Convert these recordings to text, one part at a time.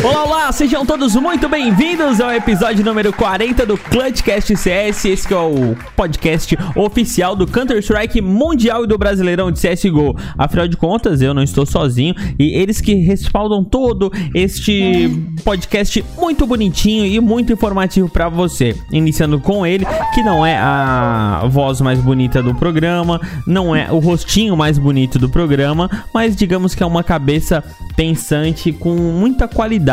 Olá, olá, sejam todos muito bem-vindos ao episódio número 40 do Clutchcast CS. Esse é o podcast oficial do Counter-Strike Mundial e do Brasileirão de CSGO. Afinal de contas, eu não estou sozinho e eles que respaldam todo este podcast muito bonitinho e muito informativo para você. Iniciando com ele, que não é a voz mais bonita do programa, não é o rostinho mais bonito do programa, mas digamos que é uma cabeça pensante com muita qualidade.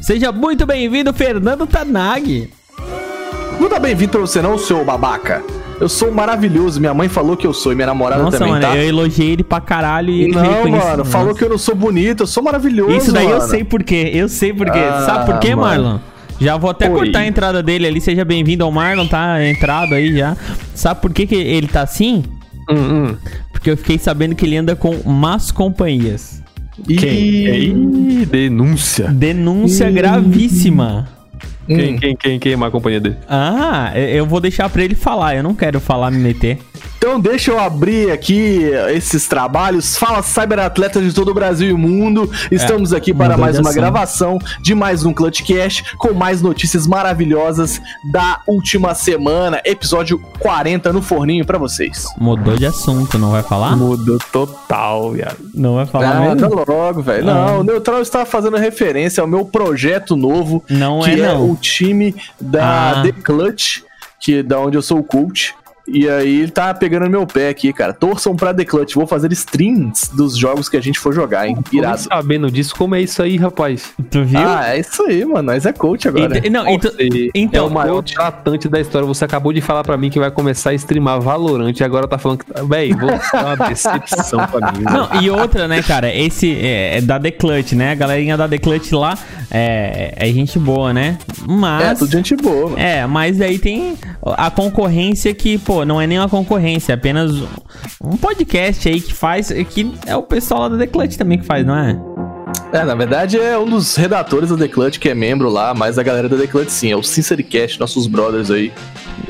Seja muito bem-vindo, Fernando Tanag. Não tá bem-vindo pra você não, seu babaca. Eu sou maravilhoso, minha mãe falou que eu sou e minha namorada Nossa, também, mano, tá? eu elogiei ele pra caralho e ele Não, mano, falou que eu não sou bonito, eu sou maravilhoso, Isso daí eu mano. sei por quê, eu sei por quê. Ah, Sabe por quê, mano. Marlon? Já vou até Oi. cortar a entrada dele ali. Seja bem-vindo ao Marlon, tá entrado aí já. Sabe por que, que ele tá assim? Hum, hum. Porque eu fiquei sabendo que ele anda com más companhias. Ih, Ih, denúncia. Denúncia gravíssima. Quem, hum. quem, quem, quem é a companhia dele? Ah, eu vou deixar pra ele falar. Eu não quero falar, me meter. Então deixa eu abrir aqui esses trabalhos. Fala cyberatletas de todo o Brasil e mundo. Estamos aqui para mais uma gravação de mais um Clutchcast com mais notícias maravilhosas da última semana. Episódio 40 no forninho pra vocês. Mudou de assunto, não vai falar? Mudou total, viado. Não vai falar Ah, tá mesmo? logo, velho. Ah. Não, o Neutral está fazendo referência ao meu projeto novo, Não que é, é, não. o time da Ah. The Clutch, que é da onde eu sou o coach. E aí ele tá pegando no meu pé aqui, cara. Torçam pra The Clutch. Vou fazer streams dos jogos que a gente for jogar, hein? Irado. Sabendo disso, como é isso aí, rapaz? Tu viu? Ah, é isso aí, mano. Nós é coach agora. Ent- não, então, Você então, é o maior tratante da história. Você acabou de falar pra mim que vai começar a streamar Valorant e agora tá falando que. Véi, vou dar uma decepção pra mim. Não, e outra, né, cara? Esse é, é da The Clutch, né? A galerinha da The Clutch lá é, é gente boa, né? Mas. É, tudo gente boa, mano. É, mas aí tem a concorrência que, pô, não é nem uma concorrência, é apenas um podcast aí que faz. Que é o pessoal lá da The Clutch também que faz, não é? É, na verdade é um dos redatores da The Clutch que é membro lá, mas a galera da The Clutch sim, é o Sincericast, nossos brothers aí.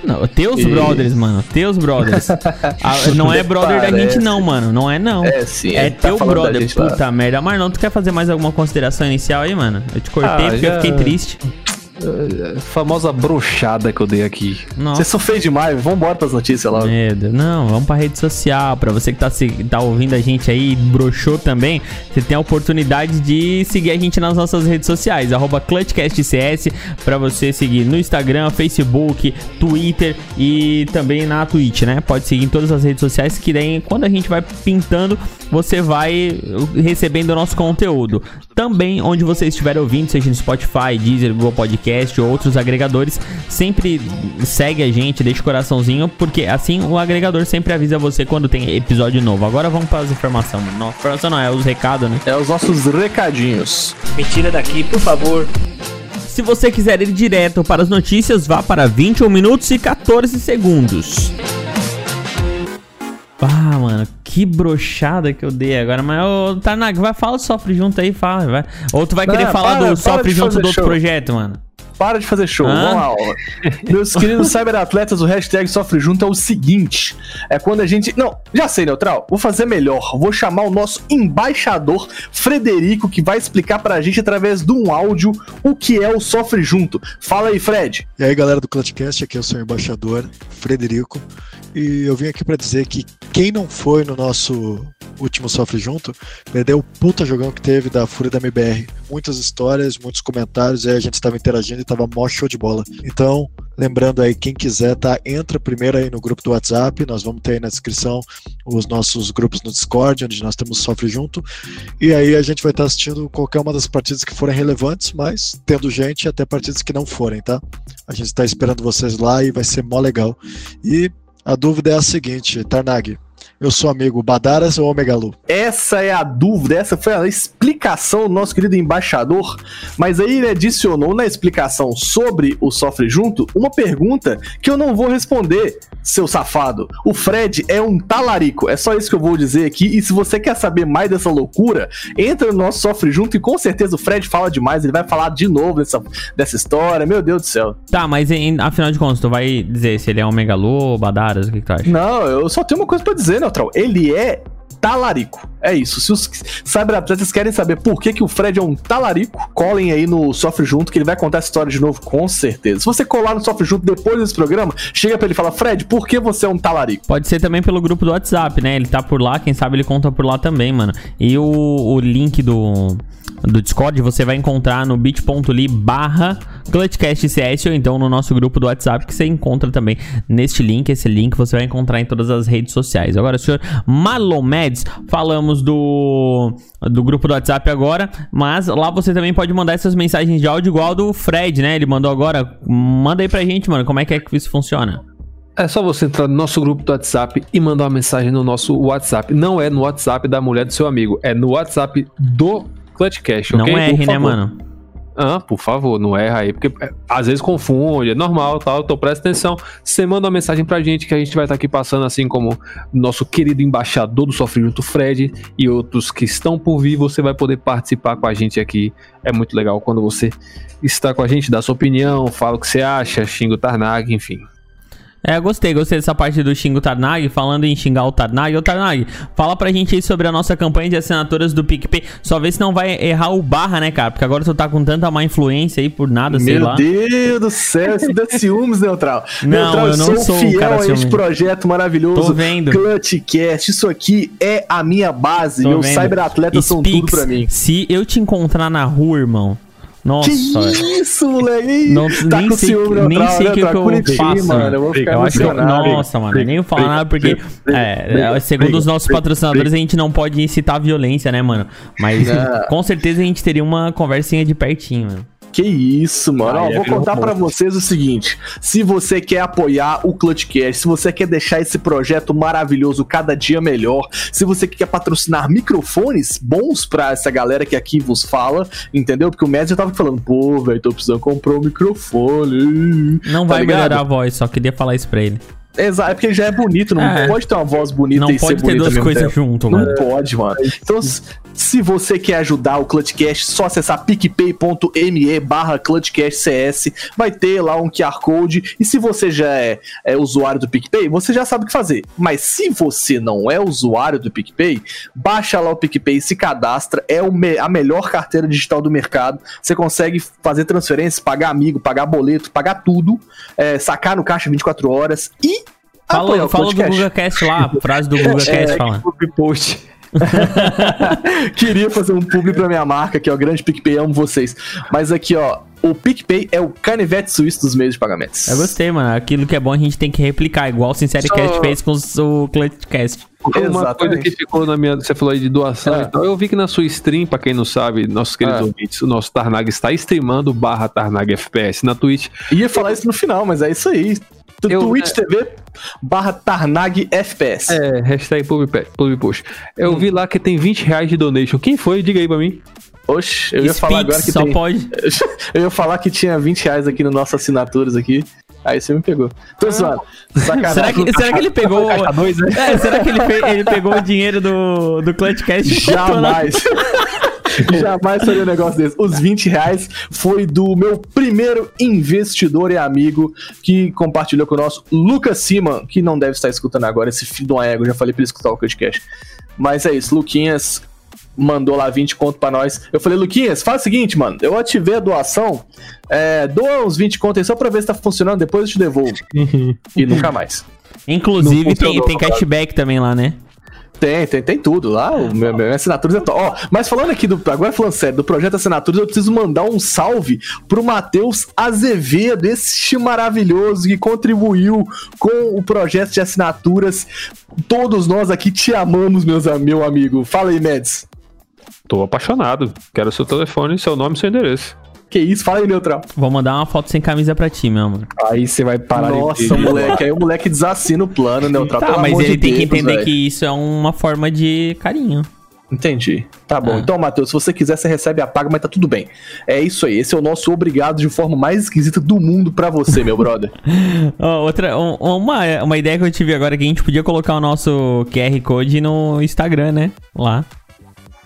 Não, teus E- brothers, mano. Teus brothers. Ah, não é brother da gente, Parece. não, mano. Não é, não. É, sim, É tá teu brother, gente lá. puta merda. Marlon, tu quer fazer mais alguma consideração inicial aí, mano? Eu te cortei Ah, porque eu já- fiquei triste. A famosa brochada que eu dei aqui. Nossa. Vocês são feios demais, vambora pras notícias. Medo. Não, vamos pra rede social. Pra você que tá, se- tá ouvindo a gente aí, broxou também, você tem a oportunidade de seguir a gente nas nossas redes sociais, arroba ClutchCastCS, pra você seguir no Instagram, Facebook, Twitter e também na Twitch, né? Pode seguir em todas as redes sociais, que daí quando a gente vai pintando, você vai recebendo o nosso conteúdo. Também onde você estiver ouvindo, seja no Spotify, Deezer, Google Podcast ou outros agregadores, sempre segue a gente, deixa o coraçãozinho, porque assim o agregador sempre avisa você quando tem episódio novo. Agora vamos para as informações. Não, informação não, é os recados, né? É os nossos recadinhos. Me tira daqui, por favor. Se você quiser ir direto para as notícias, vá para 21 minutos e 14 segundos. Ah, mano, que brochada que eu dei agora. Mas, ô, Tarnag, vai, fala do Sofre Junto aí, fala, vai. Ou tu vai Não, querer falar para- do Sofre Junto do outro show. projeto, mano? Para de fazer show, Hã? vamos lá. ó. Meus queridos cyberatletas, o hashtag Sofre Junto é o seguinte: é quando a gente. Não, já sei, Neutral. Vou fazer melhor. Vou chamar o nosso embaixador, Frederico, que vai explicar pra gente através de um áudio o que é o Sofre Junto. Fala aí, Fred. E aí, galera do Clutchcast, aqui é o seu embaixador, Frederico. E eu vim aqui para dizer que quem não foi no nosso último Sofre Junto, perdeu o puta jogão que teve da Fúria da MBR. Muitas histórias, muitos comentários, e a gente estava interagindo e tava mó show de bola. Então, lembrando aí, quem quiser, tá? Entra primeiro aí no grupo do WhatsApp, nós vamos ter aí na descrição os nossos grupos no Discord, onde nós temos Sofre Junto. E aí a gente vai estar assistindo qualquer uma das partidas que forem relevantes, mas tendo gente até partidas que não forem, tá? A gente está esperando vocês lá e vai ser mó legal. E a dúvida é a seguinte, Tarnag. Eu sou amigo Badaras ou Omegalu? Essa é a dúvida, essa foi a explicação do nosso querido embaixador. Mas aí ele adicionou na explicação sobre o Sofre Junto uma pergunta que eu não vou responder, seu safado. O Fred é um talarico, é só isso que eu vou dizer aqui. E se você quer saber mais dessa loucura, entra no nosso Sofre Junto e com certeza o Fred fala demais, ele vai falar de novo dessa, dessa história. Meu Deus do céu. Tá, mas em- afinal de contas, tu vai dizer se ele é um megalô, badaras, o que, que tu acha? Não, eu só tenho uma coisa pra dizer, Neutral. Ele é talarico. É isso. Se os cyberatletas querem saber por que, que o Fred é um talarico, colhem aí no Sofre Junto, que ele vai contar essa história de novo, com certeza. Se você colar no Sofre Junto depois desse programa, chega pra ele e fala, Fred, por que você é um talarico? Pode ser também pelo grupo do WhatsApp, né? Ele tá por lá, quem sabe ele conta por lá também, mano. E o, o link do, do Discord você vai encontrar no bit.ly barra ClutchCastCS ou então no nosso grupo do WhatsApp que você encontra também neste link. Esse link você vai encontrar em todas as redes sociais. Agora, senhor Marlon Mads, falamos do, do grupo do WhatsApp agora, mas lá você também pode mandar essas mensagens de áudio igual do Fred, né? Ele mandou agora. Manda aí pra gente, mano, como é que é que isso funciona? É só você entrar no nosso grupo do WhatsApp e mandar uma mensagem no nosso WhatsApp. Não é no WhatsApp da mulher do seu amigo, é no WhatsApp do Clutchcast, Não ok? Por erre, né, mano? Ah, por favor, não erra aí, porque é, às vezes confunde, é normal, tal, então presta atenção. Você manda uma mensagem pra gente que a gente vai estar aqui passando, assim como nosso querido embaixador do Sofre Junto, Fred, e outros que estão por vir, você vai poder participar com a gente aqui. É muito legal quando você está com a gente, dá sua opinião, fala o que você acha, xinga o Tarnag, enfim. É, gostei, gostei dessa parte do Xingo Tarnag. Falando em xingar o Tarnag, ô Tarnag, fala pra gente aí sobre a nossa campanha de assinaturas do PicPay. Só vê se não vai errar o barra, né, cara? Porque agora tu tá com tanta má influência aí por nada, sei Meu lá. Deus do céu, isso dá ciúmes, Neutral. Não, Neutral, eu não sou sou um fiel cara a ciumento. projeto maravilhoso. Tô vendo. Clutchcast, isso aqui é a minha base. Tô Meus vendo. cyberatletas são tudo pra mim. Se eu te encontrar na rua, irmão. Nossa, Que isso, moleque? Não- tá nem sei- nem sei o que Neutral, que eu Curitiba, faço, mano. Eu vou ficar eu acho que eu, nossa, mano, nem vou falar nada porque é, segundo os nossos patrocinadores a gente não pode incitar violência, né, mano? Mas Não. com certeza a gente teria uma conversinha de pertinho, mano. Que isso, mano. Ó, Aí, vou contar pra vocês o seguinte: se você quer apoiar o Clutchcast, se você quer deixar esse projeto maravilhoso cada dia melhor, se você quer patrocinar microfones bons pra essa galera que aqui vos fala, entendeu? Porque o já tava falando, pô, velho, tô precisando comprar um microfone. Não Tá vai ligado? melhorar a voz, só queria falar isso pra ele. Exato, é porque já é bonito, não É. pode ter uma voz bonita Não e pode ser ter bonita duas ao mesmo coisas junto, Não mano. pode, mano. Então, se você quer ajudar o Clutchcast, só acessar picpay.me barra ClutchcastCS. Vai ter lá um QR Code. E se você já é, é usuário do PicPay, você já sabe o que fazer. Mas se você não é usuário do PicPay, baixa lá o PicPay, se cadastra. É o me- a melhor carteira digital do mercado. Você consegue fazer transferências, pagar amigo, pagar boleto, pagar tudo. é, sacar no caixa 24 horas e... apoiar Fala, o fala do. GugaCast lá, a frase do GugaCast É, falando. Public post. Queria fazer um publi pra minha marca, que é o grande PicPay, amo vocês. Mas aqui, ó, o PicPay é o canivete suíço dos meios de pagamentos. Eu gostei, mano. Aquilo que é bom a gente tem que replicar, igual o Sincericast Só- fez com o Clutchcast. Uma Exatamente. coisa que ficou na minha. Você falou aí de doação Ah. e tal. Eu vi que na sua stream, pra quem não sabe, nossos queridos Ah. ouvintes, o nosso Tarnag está streamando barra Tarnag FPS na Twitch. Ia falar isso no final, mas é isso aí. Tu- Eu- Twitch TV barra Tarnag FPS. É, hashtag public public post. Eu vi lá que tem 20 reais de donation. Quem foi? Diga aí pra mim. Oxe, eu ia falar agora que só tem... pode. Eu ia falar que tinha 20 reais aqui no nossas assinaturas aqui. Aí você me pegou. Tô zoando. Sacanagem. Será que, será que ele pegou. É, será que ele, fe- ele pegou o dinheiro do, do Clutchcast? Jamais. Jamais faria um negócio desse. Os 20 reais foi do meu primeiro investidor e amigo que compartilhou com o nosso Lucas Siman, que não deve estar escutando agora, esse filho de uma ego. Já falei pra ele escutar o podcast. Mas é isso, Luquinhas mandou lá 20 conto pra nós. Eu falei, Luquinhas, faz o seguinte, mano. Eu ativei a doação. É, doa uns 20 conto aí só pra ver se tá funcionando, depois eu te devolvo. e nunca mais. Inclusive, tem, tem cashback também lá, né? Tem, tem, tem tudo lá. O meu, meu assinatura é top. Ó, mas falando aqui do. Agora falando sério, do projeto Assinaturas, eu preciso mandar um salve pro Matheus Azevedo, este maravilhoso que contribuiu com o projeto de assinaturas. Todos nós aqui te amamos, meus, meu amigo. Fala aí, Mads. Tô apaixonado. Quero seu telefone, seu nome e seu endereço. Que isso? Fala aí, Neutral. Vou mandar uma foto sem camisa pra ti, meu amor. Aí você vai parar de Nossa, moleque. Aí o moleque desassina o plano, Neutral. Tá, mas ele de tem que Deus, entender velho. que isso é uma forma de carinho. Entendi. Tá bom. Ah. Então, Matheus, se você quiser, você recebe a paga, mas tá tudo bem. É isso aí. Esse é o nosso obrigado de forma mais esquisita do mundo pra você, meu brother. Ó, outra, um- uma, uma ideia que eu tive agora é que a gente podia colocar o nosso QR Code no Instagram, né? Lá.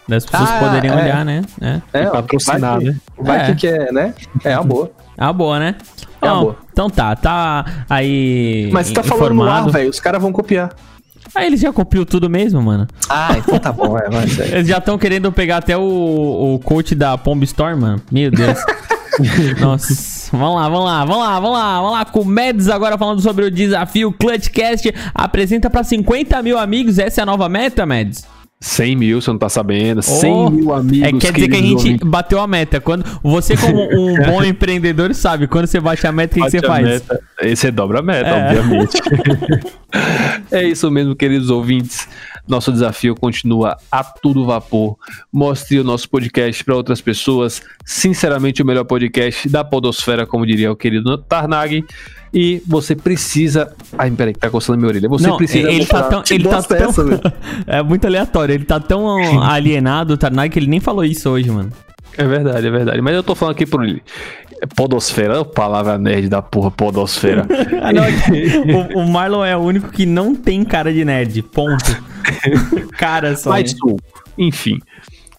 Das pessoas Ah, poderiam é. olhar, né? É. É, patrocinar, vai que- né? Vai É. que quer, né? É uma boa. É uma boa, né? É uma boa. Então tá, tá aí. Mas você tá falando no ar, informado. velho. Os caras vão copiar. Ah, eles já copiam tudo mesmo, mano. Ah, então tá bom. É, vai, segue. Eles já estão querendo pegar até o, o coach da Pomb Store, mano. Meu Deus. Nossa. Vamos lá, vamos lá, vamos lá, vamos lá, vamos lá. Com o Mads agora falando sobre o desafio Clutchcast. Apresenta pra 50 mil amigos. Essa é a nova meta, Mads? 100 mil, você não tá sabendo. 100 Oh, mil amigos. É, quer dizer que a gente bateu a meta. Quando você, como um bom empreendedor, sabe. Quando você bate a meta, o que, você faz? meta. Aí você dobra a meta, É. obviamente. é isso mesmo, queridos ouvintes. Nosso desafio continua a todo vapor. Mostre o nosso podcast para outras pessoas. Sinceramente, o melhor podcast da Podosfera, como diria o querido Tarnag. E você precisa. Ai, peraí, que tá coçando minha orelha. Você Não, precisa. ele tá tão. Ele tá é tão essa, é muito aleatório. Ele tá tão alienado, Tarnag, que ele nem falou isso hoje, mano. É verdade, é verdade. Mas eu tô falando aqui ele. Podosfera, palavra nerd da porra, Podosfera. Ah, não, é o, o Marlon é o único que não tem cara de nerd. Ponto. cara só. Né? suco. Enfim.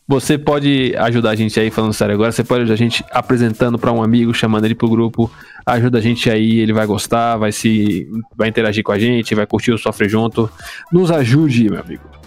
Você pode ajudar a gente aí, falando sério agora, você pode ajudar a gente apresentando para um amigo, chamando ele pro grupo. Ajuda a gente aí, ele vai gostar, vai se vai interagir com a gente, vai curtir o Sofre Junto. Nos ajude, meu amigo.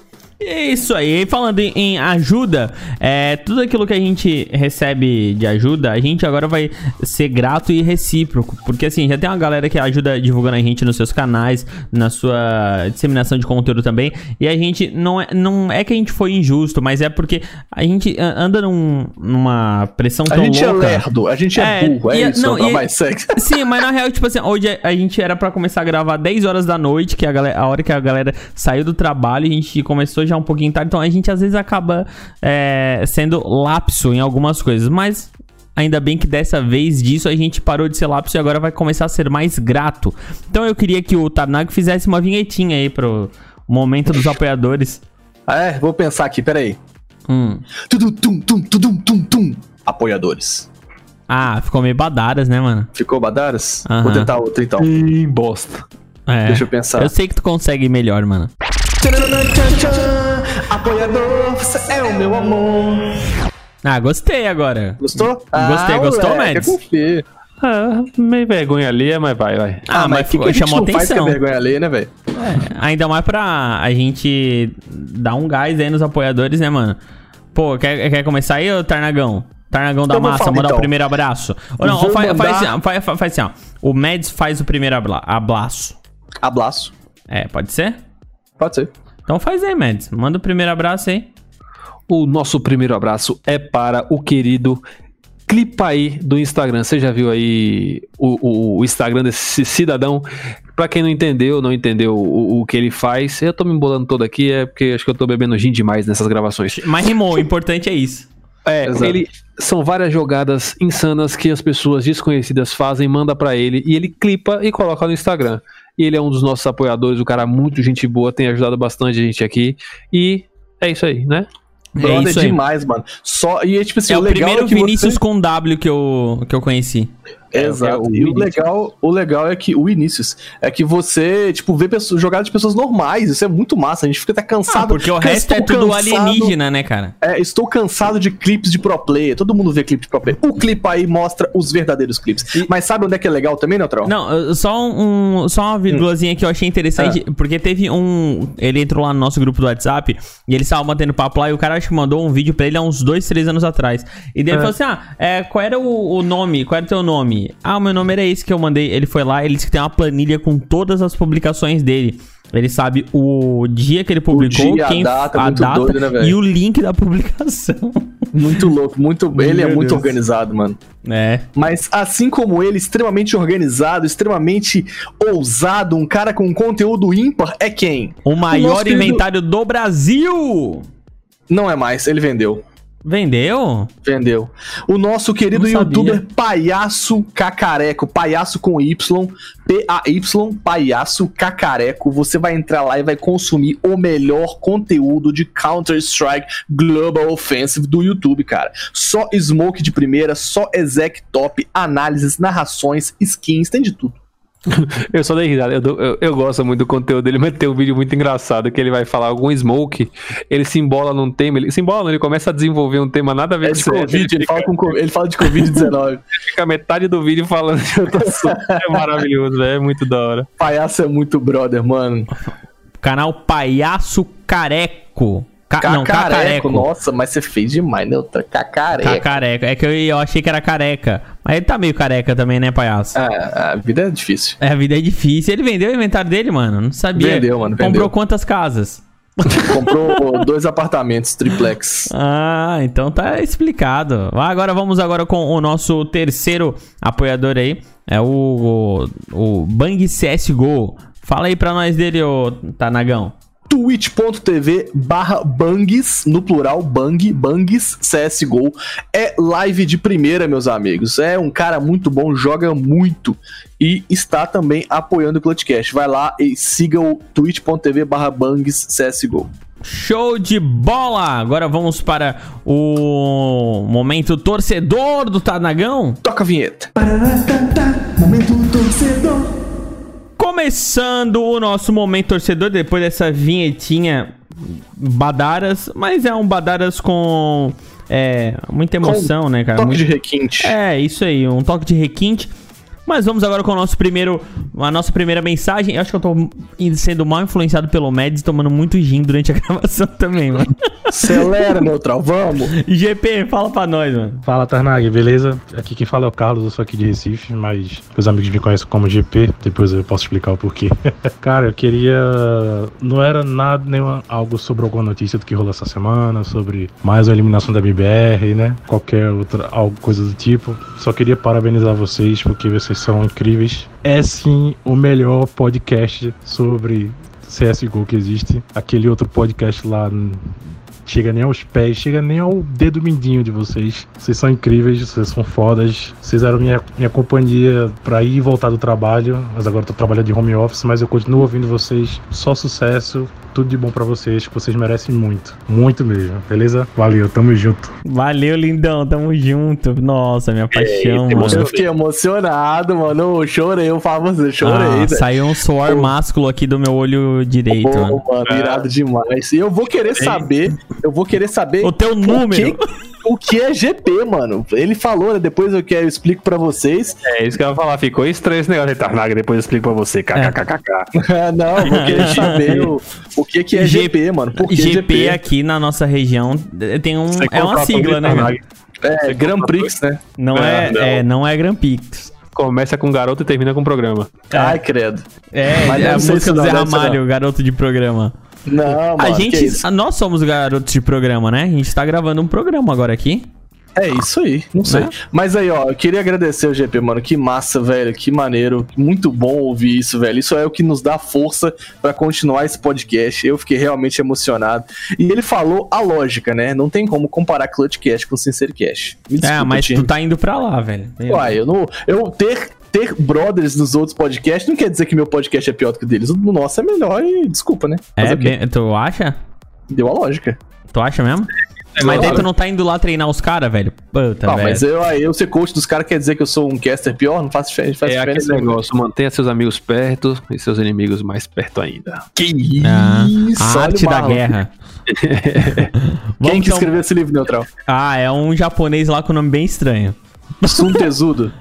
Isso aí, falando em, ajuda, é, tudo aquilo que a gente recebe de ajuda, a gente agora vai ser grato e recíproco. Porque assim, já tem uma galera que ajuda divulgando a gente nos seus canais, na sua disseminação de conteúdo também. E a gente não é, não é que a gente foi injusto, mas é porque a gente a- anda num- numa pressão A tão gente louca. é lerdo, a gente é, É, burro. É e- isso, não, não, e- mais sexy. Sim, mas na real, tipo assim, hoje a gente era pra começar a gravar 10 horas da noite, que é a, galera, a hora que a galera saiu do trabalho, a gente começou já um pouquinho tarde, então a gente às vezes acaba é, sendo lapso em algumas coisas, mas ainda bem que dessa vez disso a gente parou de ser lapso e agora vai começar a ser mais grato. Então eu queria que o Tarnag fizesse uma vinhetinha aí pro momento dos apoiadores. Ah, é, vou pensar aqui, peraí. Hum. Tudum, tum, tum, tudum, tum, tum. Apoiadores. Ah, ficou meio badaras, né, mano? Ficou badaras? Vou tentar outra então. Ih, bosta. É. Deixa eu pensar. Eu sei que tu consegue melhor, mano. Apoiador, você é o meu amor. Ah, gostei agora. Gostou? Gostei, gostou, Mads? Ah, meio vergonha ali, mas vai, vai. Ah, mas, o que que a gente chamou faz que é atenção. vergonha alheia, né, velho? Ainda mais pra a gente dar um gás aí nos apoiadores, né, mano? Pô, quer, quer começar aí, ô Tarnagão? Tarnagão da Então, vou massa, falar, mandar então. o primeiro abraço. Ou não, faz, mandar- faz, assim, ó, faz, faz assim, ó. O Mads faz o primeiro abla- abraço. Abraço. É, pode ser? Pode ser. Então faz aí, Mads. Manda o primeiro abraço aí. O nosso primeiro abraço é para o querido Clipaí do Instagram. Você já viu aí o, o- o Instagram desse cidadão? Pra quem não entendeu, não entendeu o, o que ele faz, eu tô me embolando todo aqui, é porque acho que eu tô bebendo gin demais nessas gravações. Mas rimou, o importante é isso. É, Exato. ele são várias jogadas insanas que as pessoas desconhecidas fazem, manda pra ele e ele clipa e coloca no Instagram. E ele é um dos nossos apoiadores, o cara muito gente boa, tem ajudado bastante a gente aqui. E é isso aí, né? Brother é isso aí. demais, mano. Só, e é tipo assim, É o o legal primeiro é que Vinícius você... com W que eu, que eu conheci. Exato. É, e o legal, o legal é que o Vinícius é que você, tipo, vê pessoas, jogadas de pessoas normais. Isso é muito massa. A gente fica até cansado. Ah, porque o resto é tudo cansado- alienígena, né, cara? É, estou cansado de clipes de pro player. Todo mundo vê clipe de pro player. O clipe aí mostra os verdadeiros clipes. Mas sabe onde é que é legal também, Neutral? Não, só um, só uma vírgulazinha que eu achei interessante, Ah. porque teve um, ele entrou lá no nosso grupo do WhatsApp e ele estava mantendo papo lá e o cara acho que mandou um vídeo pra ele há uns dois, três anos atrás. E daí ele falou assim: "Ah, é, qual era o, o nome? Qual era o teu nome?" "Ah, o meu nome era esse que eu mandei". Ele foi lá, ele disse que tem uma planilha com todas as publicações dele. Ele sabe o dia que ele publicou, dia, a quem data, muito doido, né, e o link da publicação. Muito louco, muito. ele é muito Deus. organizado, mano. é. Mas assim como ele, extremamente organizado, extremamente ousado, um cara com conteúdo ímpar, é quem? O maior querido- inventário do Brasil. Não é mais, ele vendeu. Vendeu? Vendeu. O nosso querido Não sabia. youtuber Palhaço Cacareco, Palhaço com Y, P-A-Y, Palhaço Cacareco. Você vai entrar lá e vai consumir o melhor conteúdo de Counter-Strike Global Offensive do YouTube, cara. Só smoke de primeira, só exec top, análises, narrações, skins, tem de tudo. Eu só dei risada. Eu, eu- eu gosto muito do conteúdo dele, mas tem um vídeo muito engraçado que ele vai falar algum smoke, ele se embola num tema, ele se embola, ele começa a desenvolver um tema nada a ver É com de Covid, ele fala, com, co- ele fala de Covid-19. fica metade do vídeo falando de outro assunto. É maravilhoso, velho. É muito da hora. Palhaço é muito brother, mano. Canal Palhaço Careco. Ca- não, Cacareco, nossa, mas você fez demais, né? Cacareco. Cacareco. É que eu, eu achei que era careca. Mas ele tá meio careca também, né, palhaço? Ah, a vida é difícil. É, a vida é difícil. Ele vendeu o inventário dele, mano. Não sabia. Vendeu, mano, Comprou vendeu. quantas casas? Comprou dois apartamentos, triplex. Ah, então tá explicado. Agora vamos agora com o nosso terceiro apoiador aí. É o, o, o Bang CSGO. Fala aí pra nós dele, ô Tanagão. twitch.tv barra bangs, no plural, bang, bangs, CSGO. É live de primeira, meus amigos. É um cara muito bom, joga muito e está também apoiando o Clutchcast. Vai lá e siga o twitch.tv barra bangs, CSGO. Show de bola! Agora vamos para o momento torcedor do Tanagão. Toca a vinheta. Começando o nosso momento torcedor, depois dessa vinhetinha Badaras, mas é um Badaras com é, muita emoção, né, cara? Toque Muito- de requinte. É, isso aí, um toque de requinte. Mas vamos agora com o nosso primeiro, a nossa primeira mensagem. Eu acho que eu tô sendo mal influenciado pelo Mads, tomando muito gin durante a gravação também, mano. Acelera, neutral, vamos. GP, fala pra nós, mano. Fala Tarnag, beleza? Aqui quem fala é o Carlos, eu sou aqui de Recife, mas meus amigos me conhecem como GP, depois eu posso explicar o porquê. Cara, eu queria. Não era nada, nenhuma, algo sobre alguma notícia do que rolou essa semana, sobre mais uma eliminação da BBR, né? Qualquer outra algo, coisa do tipo. Só queria parabenizar vocês, porque vocês são incríveis. É sim o melhor podcast sobre CSGO que existe. Aquele outro podcast lá chega nem aos pés, chega nem ao dedo mindinho de vocês. Vocês são incríveis, vocês são fodas. Vocês eram minha, minha companhia pra ir e voltar do trabalho, mas agora eu tô trabalhando de home office, mas eu continuo ouvindo vocês. Só sucesso, tudo de bom pra vocês, que vocês merecem muito. Muito mesmo, beleza? Valeu, tamo junto. Valeu, lindão, tamo junto. Nossa, minha paixão, Eu mano. fiquei emocionado, mano. Eu chorei, eu falo pra você, chorei, Ah, saiu um suor Pô. másculo aqui do meu olho direito, Pô, mano. mano, irado demais. E eu vou querer saber, eu vou querer saber O teu número. O que é GP, mano. Ele falou, né? Depois eu quero eu explico pra vocês. É isso que eu ia falar. Ficou estranho esse negócio de Tarnaga. Depois eu explico pra você. KKKKK. Não, eu vou querer saber o, o que, que é G- GP, mano. Por que GP, GP? aqui na nossa região tem um. Você É uma sigla, né? mano? Tarnag. É, Grand Prix, né? Não é, Ah, não. é, não é Grand Prix. Começa com garoto e termina com programa. Ai, credo. É, Mas é a música do não, Zé Ramalho, garoto de programa. Não, mano. a gente, isso? nós somos garotos de programa, né? A gente tá gravando um programa agora aqui. É isso aí, não sei. Né? Mas aí, ó, eu queria agradecer o GP, mano. Que massa, velho. Que maneiro. Muito bom ouvir isso, velho. Isso é o que nos dá força pra continuar esse podcast. Eu fiquei realmente emocionado. E ele falou a lógica, né? Não tem como comparar Clutchcast com Sincercast. Me é, desculpa, mas time. tu tá indo pra lá, velho. Uai, eu não. Eu ter. Ter brothers nos outros podcasts não quer dizer que meu podcast é pior do que o deles. O nosso é melhor e desculpa, né? Fazer É, bem- tu acha? Deu a lógica. Tu acha mesmo? mas daí tu não tá indo lá treinar os caras, velho. Puta, Ah, velho. mas eu, aí eu ser coach dos caras quer dizer que eu sou um caster pior? Não faz diferença. Faz É diferença negócio. Mantenha seus amigos perto e seus inimigos mais perto ainda. Que isso? Ah, a arte da guerra. Quem Vamos que então- escreveu esse livro, Neutral? Ah, é um japonês lá com nome bem estranho. Sun Tesudo.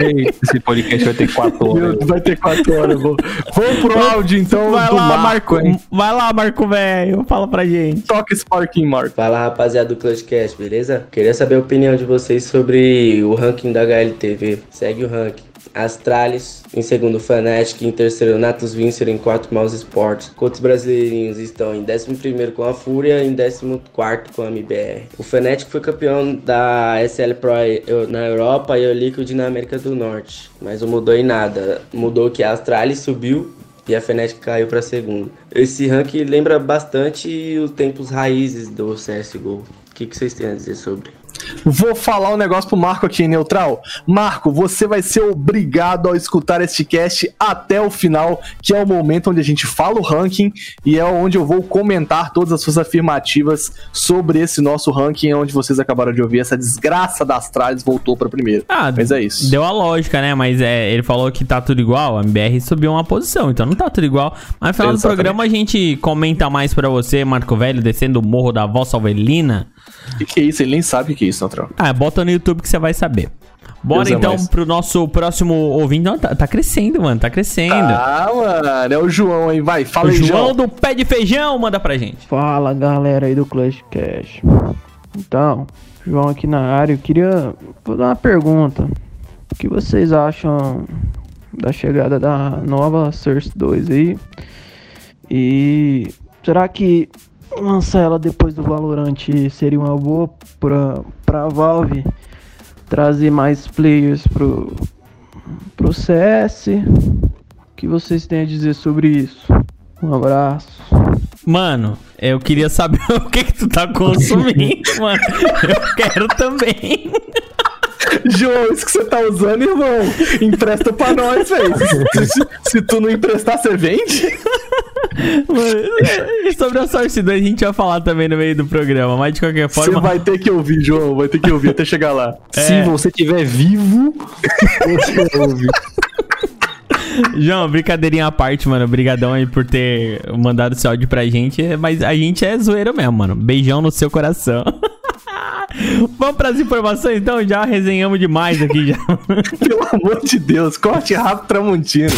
Ei, esse podcast vai ter quatro horas. Meu, vai ter quatro horas. Vou. Vamos pro áudio, então, Vai do lá, Marco, Marco. hein? Vai lá, Marco, velho. Fala pra gente. Toca esse parquinho, Marco. Fala rapaziada do Clutchcast, beleza? Queria saber a opinião de vocês sobre o ranking da HLTV. Segue o ranking. Astralis, em segundo Fnatic, em terceiro Natus Vincer, em quarto Mouse Sports. Outros brasileirinhos estão em 11º com a Fúria e em 14º com a MBR. O Fnatic foi campeão da SL Pro na Europa e o Liquid na América do Norte. Mas não mudou em nada. Mudou que a Astralis subiu e a Fnatic caiu para segundo. Esse ranking lembra bastante os tempos raízes do CSGO. O que vocês têm a dizer sobre? Vou falar um negócio pro Marco aqui, Neutral. Marco, você vai ser obrigado a escutar este cast até o final, que é o momento onde a gente fala o ranking e é onde eu vou comentar todas as suas afirmativas sobre esse nosso ranking, onde vocês acabaram de ouvir. Essa desgraça das tralhas voltou pra primeiro. Ah, Mas é isso. Deu a lógica, né? Mas é, ele falou que tá tudo igual. A MBR subiu uma posição, então não tá tudo igual. Mas no final do Exatamente. programa a gente comenta mais pra você, Marco Velho, descendo o morro da vossa ovelina. O que, que é isso? Ele nem sabe o que é isso, Neutral. Ah, bota no YouTube que você vai saber. Bora Deus é então mais. pro nosso próximo ouvinte. Não, tá, tá crescendo, mano. Tá crescendo. Ah, mano, é o João aí, vai, fala o aí, João João. do pé de feijão manda pra gente. Fala galera aí do Clash Cash. Então, João aqui na área, eu queria fazer uma pergunta. O que vocês acham da chegada da nova Source 2 aí? E será que lançar ela depois do Valorant seria uma boa pra, pra Valve trazer mais players pro, pro CS? O que vocês têm a dizer sobre isso? Um abraço. Mano, eu queria saber o que que tu tá consumindo, mano. Eu quero também. João, isso que você tá usando, irmão, empresta pra nós, velho. Se, se- se tu não emprestar, você vende? Mano, e sobre a Source 2 a gente vai falar também no meio do programa, mas de qualquer Você forma. vai ter que ouvir, João, vai ter que ouvir até chegar lá. É. Se você estiver vivo, você ouve. João, brincadeirinha à parte, mano. Obrigadão aí por ter mandado esse áudio pra gente. Mas a gente é zoeiro mesmo, mano. Beijão no seu coração. Vamos pras informações então? Já resenhamos demais aqui já. Pelo amor de Deus, corte rápido Tramontina.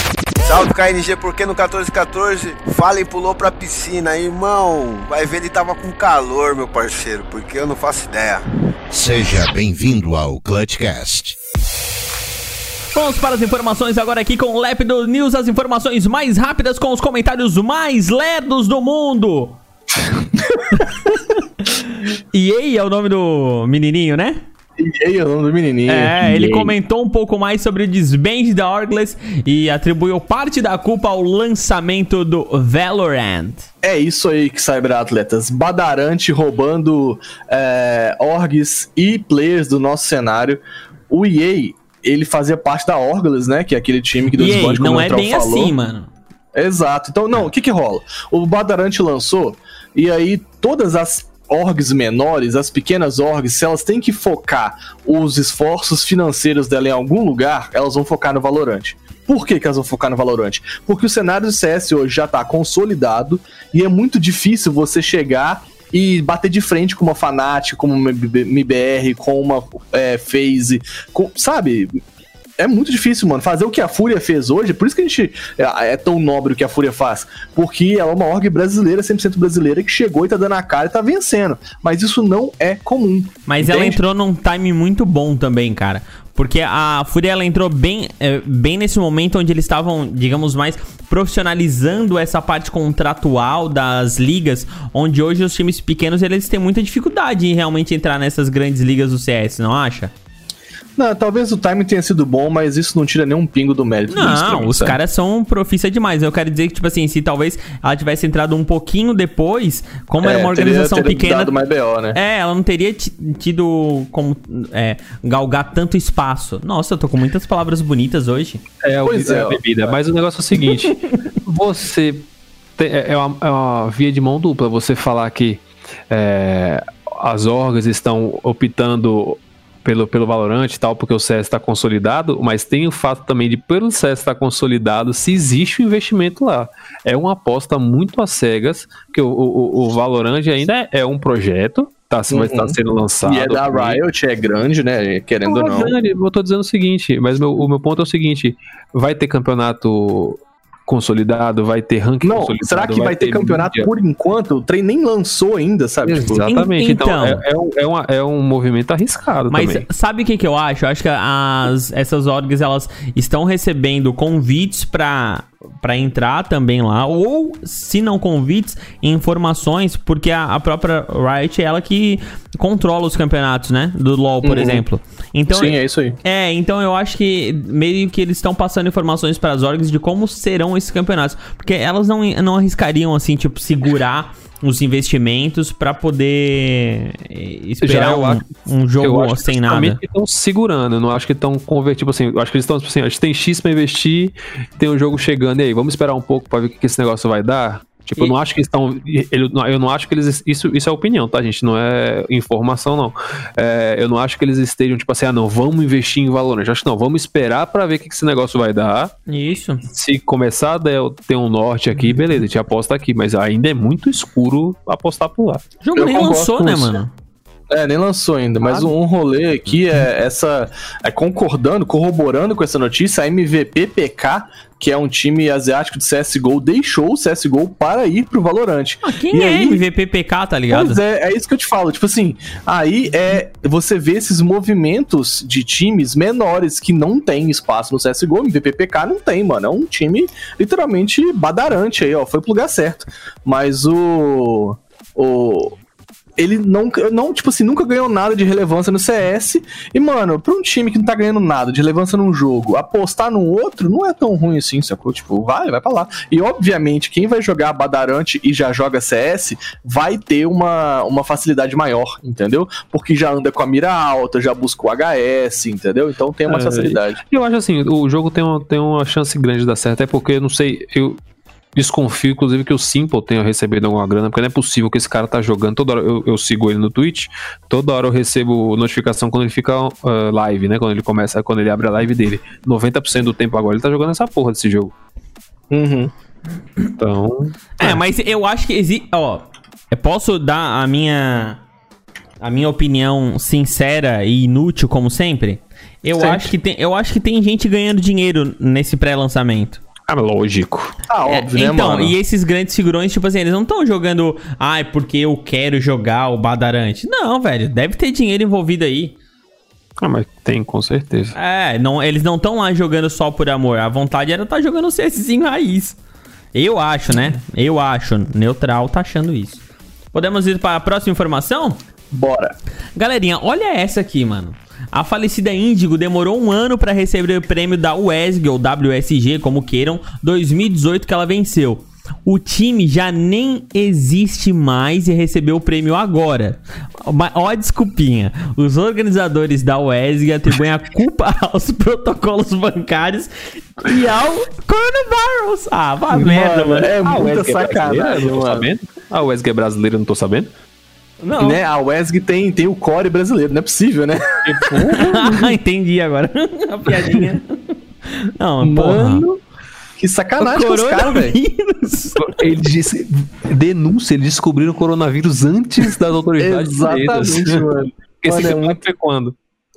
Salve KNG, porque no 1414 Fallen pulou pra piscina, irmão. Vai ver, ele tava com calor, meu parceiro, porque eu não faço ideia. Seja bem-vindo ao Clutchcast. Vamos para as informações agora aqui com o Lépido News, as informações mais rápidas com os comentários mais lerdos do mundo. EA é o nome do menininho, né? E aí, é o nome do menininho. É, ele EA. comentou um pouco mais sobre o desband da Orgles e atribuiu parte da culpa ao lançamento do Valorant. É isso aí que cyberatletas. Badarante roubando é, orgs e players do nosso cenário. O EA, ele fazia parte da Orgles, né? Que é aquele time que do Desband, não é bem falou. assim, mano. Exato. Então, não, o que que rola? O Badarante lançou, e aí todas as orgs menores, as pequenas orgs, se elas têm que focar os esforços financeiros dela em algum lugar, elas vão focar no Valorant. Por que, que elas vão focar no Valorant? Porque o cenário do CS hoje já tá consolidado e é muito difícil você chegar e bater de frente com uma Fnatic, com uma MBR, com uma é, com, sabe? É muito difícil, mano. Fazer o que a Fúria fez hoje, por isso que a gente é, é tão nobre o que a Fúria faz. Porque ela é uma org brasileira, 100% brasileira, que chegou e tá dando a cara e tá vencendo. Mas isso não é comum. Mas ela entende? entrou num time muito bom também, cara. Porque a Fúria ela entrou bem, é, bem nesse momento onde eles estavam, digamos, mais profissionalizando essa parte contratual das ligas, onde hoje os times pequenos eles têm muita dificuldade em realmente entrar nessas grandes ligas do CS, não acha? Não, talvez o time tenha sido bom, mas isso não tira nenhum pingo do mérito Não, os caras são profissa demais. Eu quero dizer que, tipo assim, se talvez ela tivesse entrado um pouquinho depois, como era É, uma teria- organização teria pequena. dado mais BO, né? É, ela não teria ti- tido como é, galgar tanto espaço. Nossa, eu tô com muitas palavras bonitas hoje. É, o- Pois é é, a bebida. Mas o negócio é o seguinte: você. tem- é, é uma, é uma via de mão dupla você falar que é, as orgas estão optando pelo, pelo Valorant e tal, porque o CS está consolidado, mas tem o fato também de, pelo CS estar consolidado, se existe um investimento lá. É uma aposta muito às cegas, que o, o, o Valorant ainda é, é um projeto, tá, vai estar Uhum. sendo lançado. E é da Riot, é grande, né? Querendo ou não. Grande, eu tô dizendo o seguinte, mas meu- o meu ponto é o seguinte: vai ter campeonato consolidado, vai ter ranking Não, consolidado. será que vai, ter campeonato mídia. por enquanto? O trem nem lançou ainda, sabe? Tipo, Exatamente. Então, Então. é, é um, é, uma- é um movimento arriscado Mas também. sabe o que, que eu acho? Eu acho que as, essas orgs elas estão recebendo convites pra para entrar também lá, ou se não convites, informações, porque a, a própria Riot é ela que controla os campeonatos, né? Do LoL, por Uhum. exemplo. Então, Sim, é isso aí. é, então eu acho que meio que eles estão passando informações para as orgs de como serão esses campeonatos. Porque elas não, não arriscariam, assim, tipo, segurar os investimentos para poder eh, esperar um, acho- um jogo eu acho que sem nada. que estão segurando, eu não acho que estão convertindo, tipo assim, eu acho que eles estão, tipo assim, a gente tem X pra investir, tem um jogo chegando, e aí, vamos esperar um pouco pra ver o que, que esse negócio vai dar? Tipo, eu E- não acho que eles estão. Eu não acho que eles. Isso, isso é opinião, tá, gente? Não é informação, não. É, eu não acho que eles estejam, tipo assim, ah, não, vamos investir em Valorant. Eu acho que não, vamos esperar pra ver o que, que esse negócio vai dar. Isso. Se começar a ter um norte aqui, beleza, a gente aposta aqui. Mas ainda é muito escuro apostar por lá. O jogo Eu nem lançou, né, você. mano? É, nem lançou ainda, mas um rolê aqui é essa. É concordando, corroborando com essa notícia, a MVP PK, que é um time asiático de CSGO, deixou o CSGO para ir pro Valorant. Ah, quem E é aí- MVPPK, tá ligado? Pois é, é isso que eu te falo. Tipo assim, aí é você vê esses movimentos de times menores que não tem espaço no CSGO. MVPPK não tem, mano. É um time literalmente badarante aí, ó. Foi pro lugar certo. Mas o. O. Ele não, não, tipo assim, nunca ganhou nada de relevância no CS. E, mano, pra um time que não tá ganhando nada de relevância num jogo, apostar num outro não é tão ruim assim, sacou? Tipo, vai, vai pra lá. E, obviamente, quem vai jogar Badarante e já joga CS vai ter uma, uma facilidade maior, entendeu? Porque já anda com a mira alta, já busca o HS, entendeu? Então tem uma É, facilidade. Eu acho assim, o jogo tem uma, tem uma chance grande de dar certo, até porque não sei, eu desconfio, inclusive, que o Simple tenha recebido alguma grana, porque não é possível que esse cara tá jogando toda hora. Eu, eu sigo ele no Twitch, toda hora eu recebo notificação quando ele fica ah, live, né? Quando ele começa, quando ele abre a live dele. 90% do tempo agora ele tá jogando essa porra desse jogo. Uhum. Então. É, mas eu acho que existe. Ó, eu posso dar a minha. A minha opinião sincera e inútil, como sempre? Eu, Sempre. Acho, que tem, eu acho que tem gente ganhando dinheiro nesse pré-lançamento. Ah, lógico. Ah, É, óbvio, né, então, mano? e esses grandes figurões, tipo assim, eles não estão jogando. Ai, porque eu quero jogar o Badarante. Não, velho, deve ter dinheiro envolvido aí. Ah, mas tem, com certeza. É, não, eles não estão lá jogando só por amor. A vontade era estar jogando o CSzinho raiz. Eu acho, né? Eu acho. Neutral tá achando isso. Podemos ir para a próxima informação? Bora. Galerinha, olha essa aqui, mano. A falecida Índigo demorou um ano pra receber o prêmio da UESG, ou WSG, como queiram, 2018 que ela venceu. O time já nem existe mais e recebeu o prêmio agora. Mas, Ó a desculpinha. Os organizadores da UESG atribuem a culpa aos protocolos bancários e ao coronavírus. Ah, vá merda, mano. É Ah, muita é brasileiro? sacanagem, Eu não tô mano. sabendo. Ah, o Wesley é brasileiro, eu não tô sabendo. Não. Né? A WESG tem, tem o core brasileiro, não é possível, né? Entendi agora. a piadinha. Não, porra. Mano, que sacanagem com os caras, velho. Ele disse, denúncia, eles descobriram o coronavírus antes das autoridades. Exatamente, mano. Esse Mano, é muito- foi quando?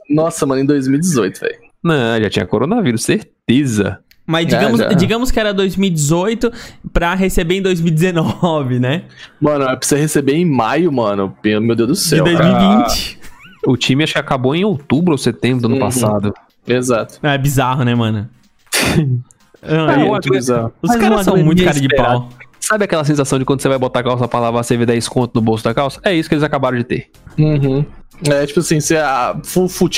Nossa, mano, em 2018, velho. Não, já tinha coronavírus, certeza. Mas digamos, já. digamos que era 2018 pra receber em 2019, né? Mano, é pra você receber em maio, mano. Meu Deus do De céu. cara. 2020. O time acho que acabou em outubro ou setembro do ano Uhum. passado. Exato. É bizarro, né, mano? Não, É muito bizarro. os caras são muito cara de pau. Sabe aquela sensação de quando você vai botar a calça pra lavar, você vê 10 conto no bolso da calça? É isso que eles acabaram de ter. Uhum. É tipo assim, você ah,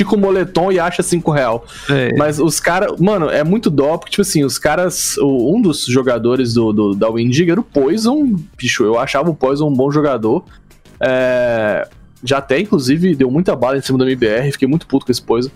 com moletom e acha 5 real. É. Mas os caras, mano, é muito dó, porque, tipo assim, os caras, o- um dos jogadores do, do- da Windig era o Poison, bicho, eu achava o Poison um bom jogador. É, já até, inclusive, deu muita bala em cima do MBR, fiquei muito puto com esse Poison.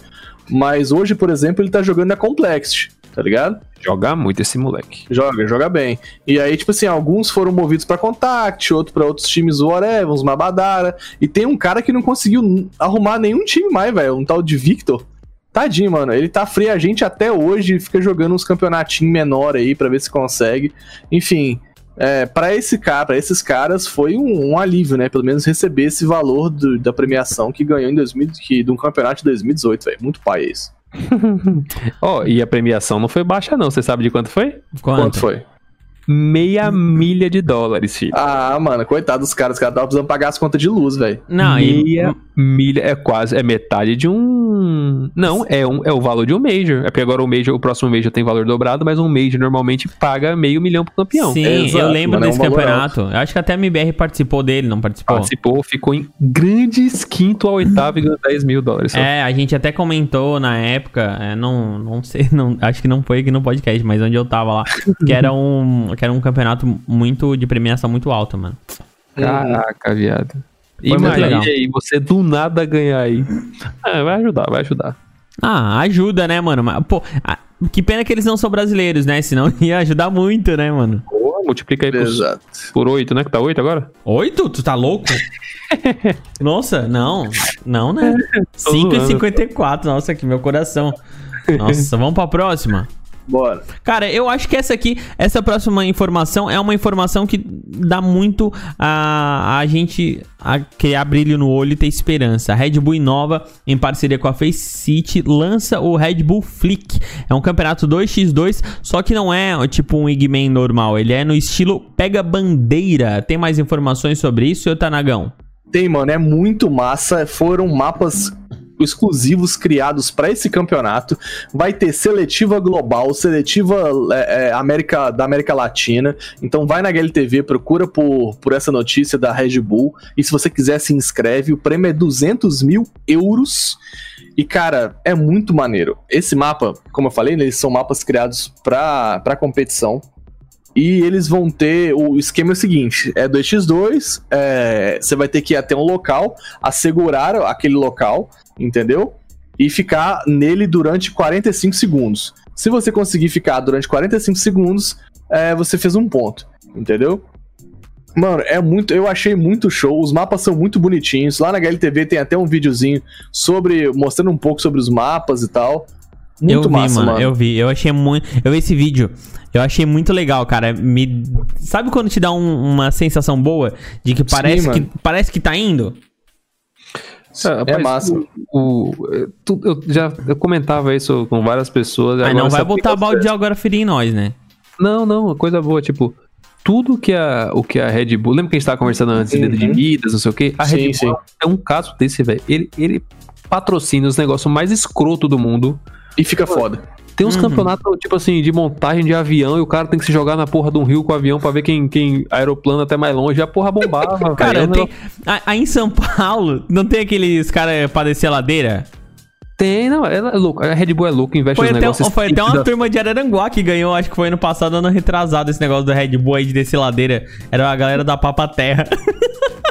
Mas hoje, por exemplo, ele tá jogando na Complexity, tá ligado? Joga muito esse moleque. Joga, joga bem. E aí, tipo assim, alguns foram movidos pra Contact, outros pra outros times whatever, uns Mabadara. E tem um cara que não conseguiu arrumar nenhum time mais, velho. Um tal de Victor. Tadinho, mano. Ele tá free a gente até hoje, fica jogando uns campeonatinhos menor aí pra ver se consegue. Enfim, é, para esse cara, para esses caras foi um, um alívio, né? Pelo menos receber esse valor do- da premiação que ganhou em 2000, que, de um campeonato de 2018, velho. Muito pai esse. Ó, e a premiação não foi baixa não, você sabe de quanto foi? Quanto? Quanto foi? Meia milha de dólares, filho. Ah, mano, coitado dos caras, os caras estavam precisando pagar as contas de luz, velho. Não, e. meia milha é quase, é metade de um. Não, é, um, é o valor de um Major. É porque agora o Major, o próximo Major tem valor dobrado, mas um Major normalmente paga meio milhão pro campeão. Sim, Exato, eu lembro mano, é um desse campeonato. Eu acho que até a MBR participou dele, não participou? Participou, ficou em grandes quinto a oitavo e ganhou 10 mil dólares. só. É, a gente até comentou na época, é, não, não sei, não, acho que não foi aqui no podcast, mas onde eu tava lá, que era um, que era um campeonato muito de premiação muito alta, mano. Caraca, viado. Foi muito Imagina legal. aí, você do nada ganhar aí. Ah, vai ajudar, vai ajudar. Ah, ajuda, né, mano? Mas, pô, que pena que eles não são brasileiros, né? Senão ia ajudar muito, né, mano? Pô, multiplica aí por, Exato. por 8, né? Que tá 8 agora? Oito? Tu tá louco? Nossa, não. Não, né? Tô 5,54. Nossa, aqui, meu coração. Nossa, vamos pra próxima. Bora. Cara, eu acho que essa aqui, essa próxima informação é uma informação que dá muito a, a gente a criar brilho no olho e ter esperança. A Red Bull Inova, em parceria com a Face City, lança o Red Bull Flick. É um campeonato 2x2, só que não é tipo um Eggman normal, ele é no estilo pega bandeira. Tem mais informações sobre isso, Tanagão? Tem, mano, é muito massa. Foram mapas exclusivos criados para esse campeonato. Vai ter seletiva global, seletiva é, é, América, da América Latina. Então vai na HLTV, procura por, por essa notícia da Red Bull. E se você quiser, se inscreve. O prêmio é 200 mil euros. E, cara, é muito maneiro. Esse mapa, como eu falei, né, eles são mapas criados para competição. E eles vão ter. O esquema é o seguinte: é 2x2, é, você vai ter que ir até um local, assegurar aquele local, entendeu? E ficar nele durante 45 segundos. Se você conseguir ficar durante 45 segundos, é, você fez um ponto, entendeu? Mano, é muito. Eu achei muito show. Os mapas são muito bonitinhos. Lá na HLTV tem até um videozinho sobre. mostrando um pouco sobre os mapas e tal. Muito eu vi, massa, mano, mano. Eu vi, eu achei muito. Eu vi esse vídeo. Eu achei muito legal, cara. Me... Sabe quando te dá um- uma sensação boa de que parece, que mano. parece que tá indo? É, É massa. O, o- é, tu- eu já eu comentava isso com várias pessoas. Aí agora não vai botar balde de agora ferir em nós, né? Não, não, coisa boa, tipo, tudo que a, o que a Red Bull. Lembra que a gente tava conversando antes Uhum. de Midas, não sei o quê? A Red Sim, Bull é um caso desse, velho. Ele, ele patrocina os negócios mais escroto do mundo. E fica foda. Tem uns Uhum. campeonatos, tipo assim, de montagem de avião e o cara tem que se jogar na porra de um rio com o avião pra ver quem, quem aeroplano até mais longe. A porra bombava, Cara. É um tem... a- aí em São Paulo, não tem aqueles caras pra descer a ladeira? Tem, não, ela é louco. A Red Bull é louco, investe Foi nos até, negócios. foi até uma turma de Araranguá que ganhou, acho que foi ano passado, ano retrasado, esse negócio do Red Bull aí de descer ladeira. Era a galera da Papa Terra.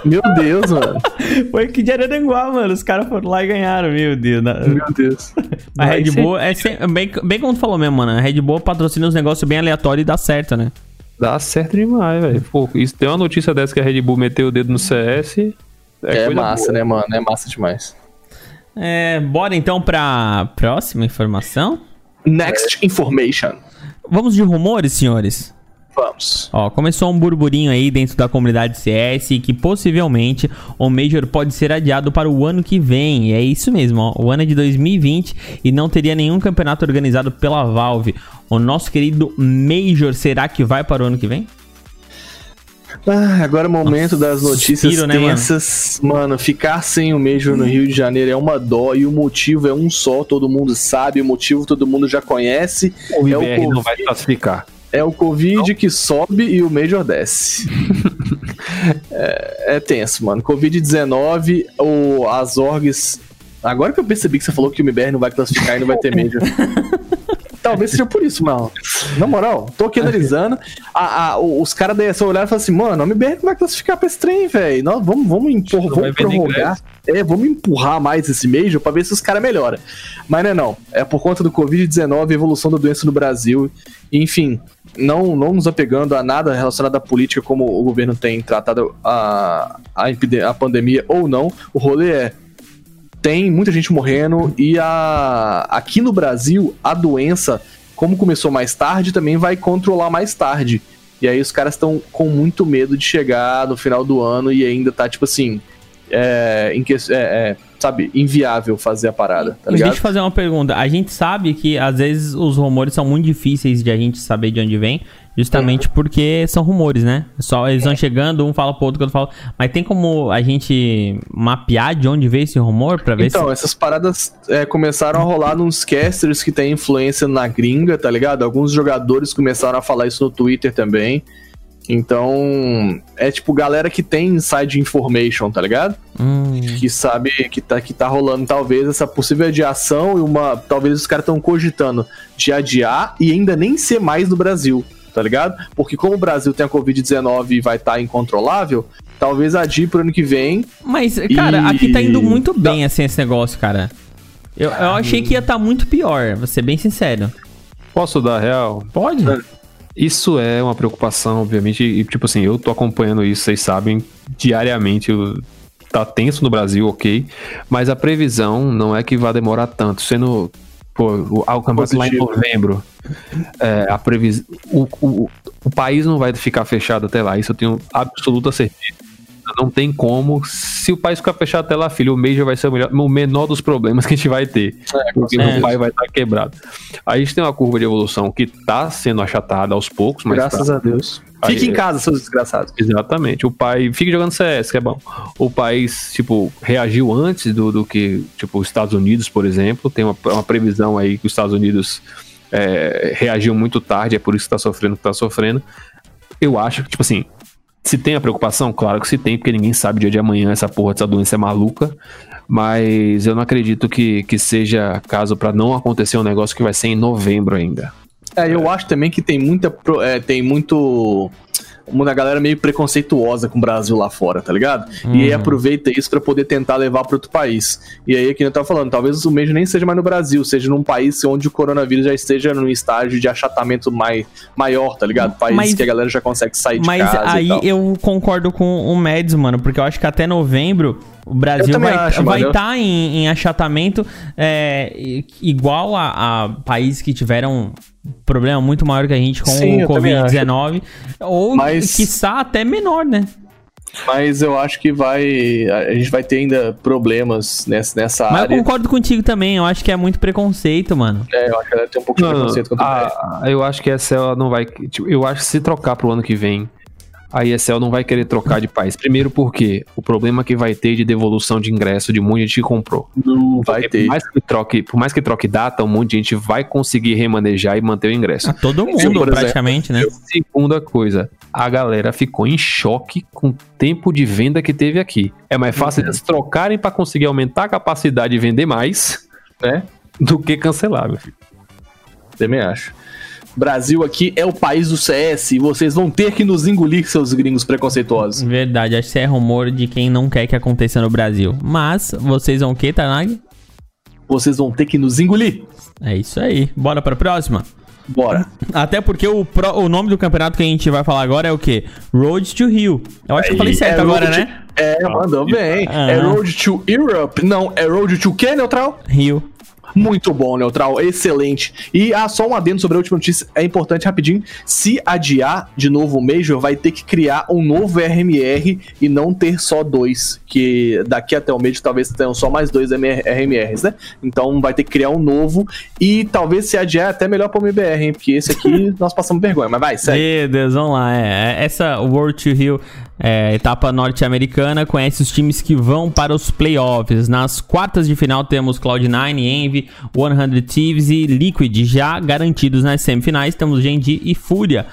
Meu Deus, mano. foi aqui de Araranguá, mano. Os caras foram lá e ganharam, meu Deus. Na- Meu Deus. A Vai Red Bull é sem- bem, bem como tu falou mesmo, mano. A Red Bull patrocina uns negócios bem aleatórios e dá certo, né? Dá certo demais, velho. Pô, isso tem uma notícia dessa que a Red Bull meteu o dedo no CS. É, coisa massa, boa. né, mano? É massa demais. É, bora então pra próxima informação. Next information. Vamos de rumores, senhores? Vamos. Ó, começou um burburinho aí dentro da comunidade CS que possivelmente o Major pode ser adiado para o ano que vem. E é isso mesmo, ó. O ano é de 2020 e não teria nenhum campeonato organizado pela Valve. O nosso querido Major será que vai para o ano que vem? Ah, agora é o momento das notícias suspiro, né, mano? tensas. mano? ficar sem o Major no Rio de Janeiro é uma dó e o motivo é um só, todo mundo sabe, o motivo todo mundo já conhece. O é, IBR o não vai classificar. É o Covid que sobe e o Major desce. é, é tenso, mano. Covid-19, o- as orgs. Agora que eu percebi que você falou que o MBR não vai classificar e não vai ter Major. Talvez seja por isso, mano. Na moral, tô aqui analisando. A, a- os caras da ESA olharam e falaram assim, mano, o MBR não vai classificar pra esse trem, velho. Nós Vamos, vamos, empurrar, vamos prorrogar. É, vamos empurrar mais esse Major pra ver se os caras melhoram. Mas não é não. É por conta do Covid-19 e evolução da doença no Brasil. Enfim, não, não nos apegando a nada relacionado à política, como o governo tem tratado a, a, a pandemia ou não. O rolê é tem muita gente morrendo e a aqui no Brasil a doença, como começou mais tarde, também vai controlar mais tarde. E aí os caras estão com muito medo de chegar no final do ano e ainda tá tipo assim, é, em que, é, é, sabe, inviável fazer a parada, tá ligado? deixa eu fazer uma pergunta. A gente sabe que às vezes os rumores são muito difíceis de a gente saber de onde vem, justamente porque são rumores, né? Só eles vão chegando, um fala pro outro, o outro fala. Mas tem como a gente mapear de onde veio esse rumor pra ver Então, se. essas paradas é, começaram a rolar nos casters que tem influência na gringa, tá ligado? Alguns jogadores começaram a falar isso no Twitter também. Então, é tipo galera que tem inside information, tá ligado? Hum, Que sabe que tá, que tá rolando talvez essa possível adiação e uma. Talvez os caras estão cogitando de adiar e ainda nem ser mais no Brasil, tá ligado? Porque como o Brasil tem a Covid-19 e vai estar incontrolável, talvez adie pro ano que vem. Mas, cara, E- aqui tá indo muito bem assim esse negócio, cara. Eu, eu achei que ia estar muito pior, vou ser bem sincero. Posso dar real? Pode? Isso é uma preocupação, obviamente, e tipo assim, eu tô acompanhando isso, vocês sabem, diariamente. eu- Tá tenso no Brasil, ok. Mas a previsão não é que vai demorar tanto. Sendo. Pô, o, ah, campeonato lá em Positivo. novembro. É, a previsão. O, o, o país não vai ficar fechado até lá, isso eu tenho absoluta certeza. Não tem como. Se o país ficar fechado até lá, filho, o mês já vai ser o, melhor- o menor dos problemas que a gente vai ter. porque certeza. o pai vai estar quebrado. Aí a gente tem uma curva de evolução que tá sendo achatada aos poucos, mas Graças tá. a Deus. Aí- Fique em casa, seus desgraçados. Exatamente. O pai fica jogando CS, que é bom. O país, tipo, reagiu antes do, do que, tipo, os Estados Unidos, por exemplo. Tem uma, uma previsão aí que os Estados Unidos é, reagiu muito tarde, é por isso que tá sofrendo o que tá sofrendo. Eu acho que, tipo assim, se tem a preocupação, claro que se tem, porque ninguém sabe dia de amanhã essa porra dessa doença é maluca. Mas eu não acredito que, que seja caso pra não acontecer um negócio que vai ser em novembro ainda. É, eu acho também que tem muita. é, tem muito. Uma galera meio preconceituosa com o Brasil lá fora, tá ligado? E aí Uhum. aproveita isso pra poder tentar levar pra outro país. E aí, que eu tava falando, talvez o Major nem seja mais no Brasil, seja num país onde o coronavírus já esteja num estágio de achatamento mai, maior, tá ligado? País Mas- que a galera já consegue sair de Mas casa e aí eu concordo com o Mads, mano, porque eu acho que até novembro o Brasil Eu vai acho, vai mano. estar em, em achatamento é, igual a, a países que tiveram problema muito maior que a gente com Sim, o eu também Covid-19. Ou, Mas- quiçá, até menor, né? Mas eu acho que vai. A gente vai ter ainda problemas nessa, nessa Mas eu área. concordo contigo também, eu acho que é muito preconceito, mano. É, eu acho que tem um pouco de Não, preconceito contra a- eu acho que a ESL não vai. tipo, eu acho que se trocar pro ano que vem, a ESL não vai querer trocar de país. Primeiro porque o problema que vai ter de devolução de ingresso de um monte de gente que comprou. Não vai Porque ter. Por mais, que troque, por mais que troque data, um monte de gente vai conseguir remanejar e manter o ingresso. A todo mundo, por exemplo. praticamente, né? Segunda coisa, a galera ficou em choque com o tempo de venda que teve aqui. É mais fácil eles trocarem para conseguir aumentar a capacidade de vender mais, né? Do que cancelar, meu filho. Também acho. Brasil aqui é o país do CS e vocês vão ter que nos engolir, seus gringos preconceituosos. Verdade, acho que é rumor de quem não quer que aconteça no Brasil. Mas, vocês vão o quê, Tanag? Vocês vão ter que nos engolir. É isso aí. Bora pra próxima? Bora. Até porque o, pro- o nome do campeonato que a gente vai falar agora é o quê? Road to Rio. Eu acho que eu falei certo É agora, né? to- É, mandou bem. Ah. É Road to Europe. Não, é Road to quê, Neutral? Rio. Muito bom, Neutral. Excelente. E ah, só um adendo sobre a última notícia. É importante rapidinho. Se adiar de novo o Major, vai ter que criar um novo RMR e não ter só dois. Que daqui até o Major talvez tenham só mais dois MR RMRs, né? Então vai ter que criar um novo. E talvez se adiar é até melhor para o MBR, hein? Porque esse aqui nós passamos vergonha. Mas vai, segue. Meu Deus, vamos lá. É, essa World to Rio, é, etapa norte-americana, conhece os times que vão para os playoffs. Nas quartas de final temos Cloud9, Envy, 100 Thieves e Liquid. Já garantidos nas semifinais temos Genji e Fúria.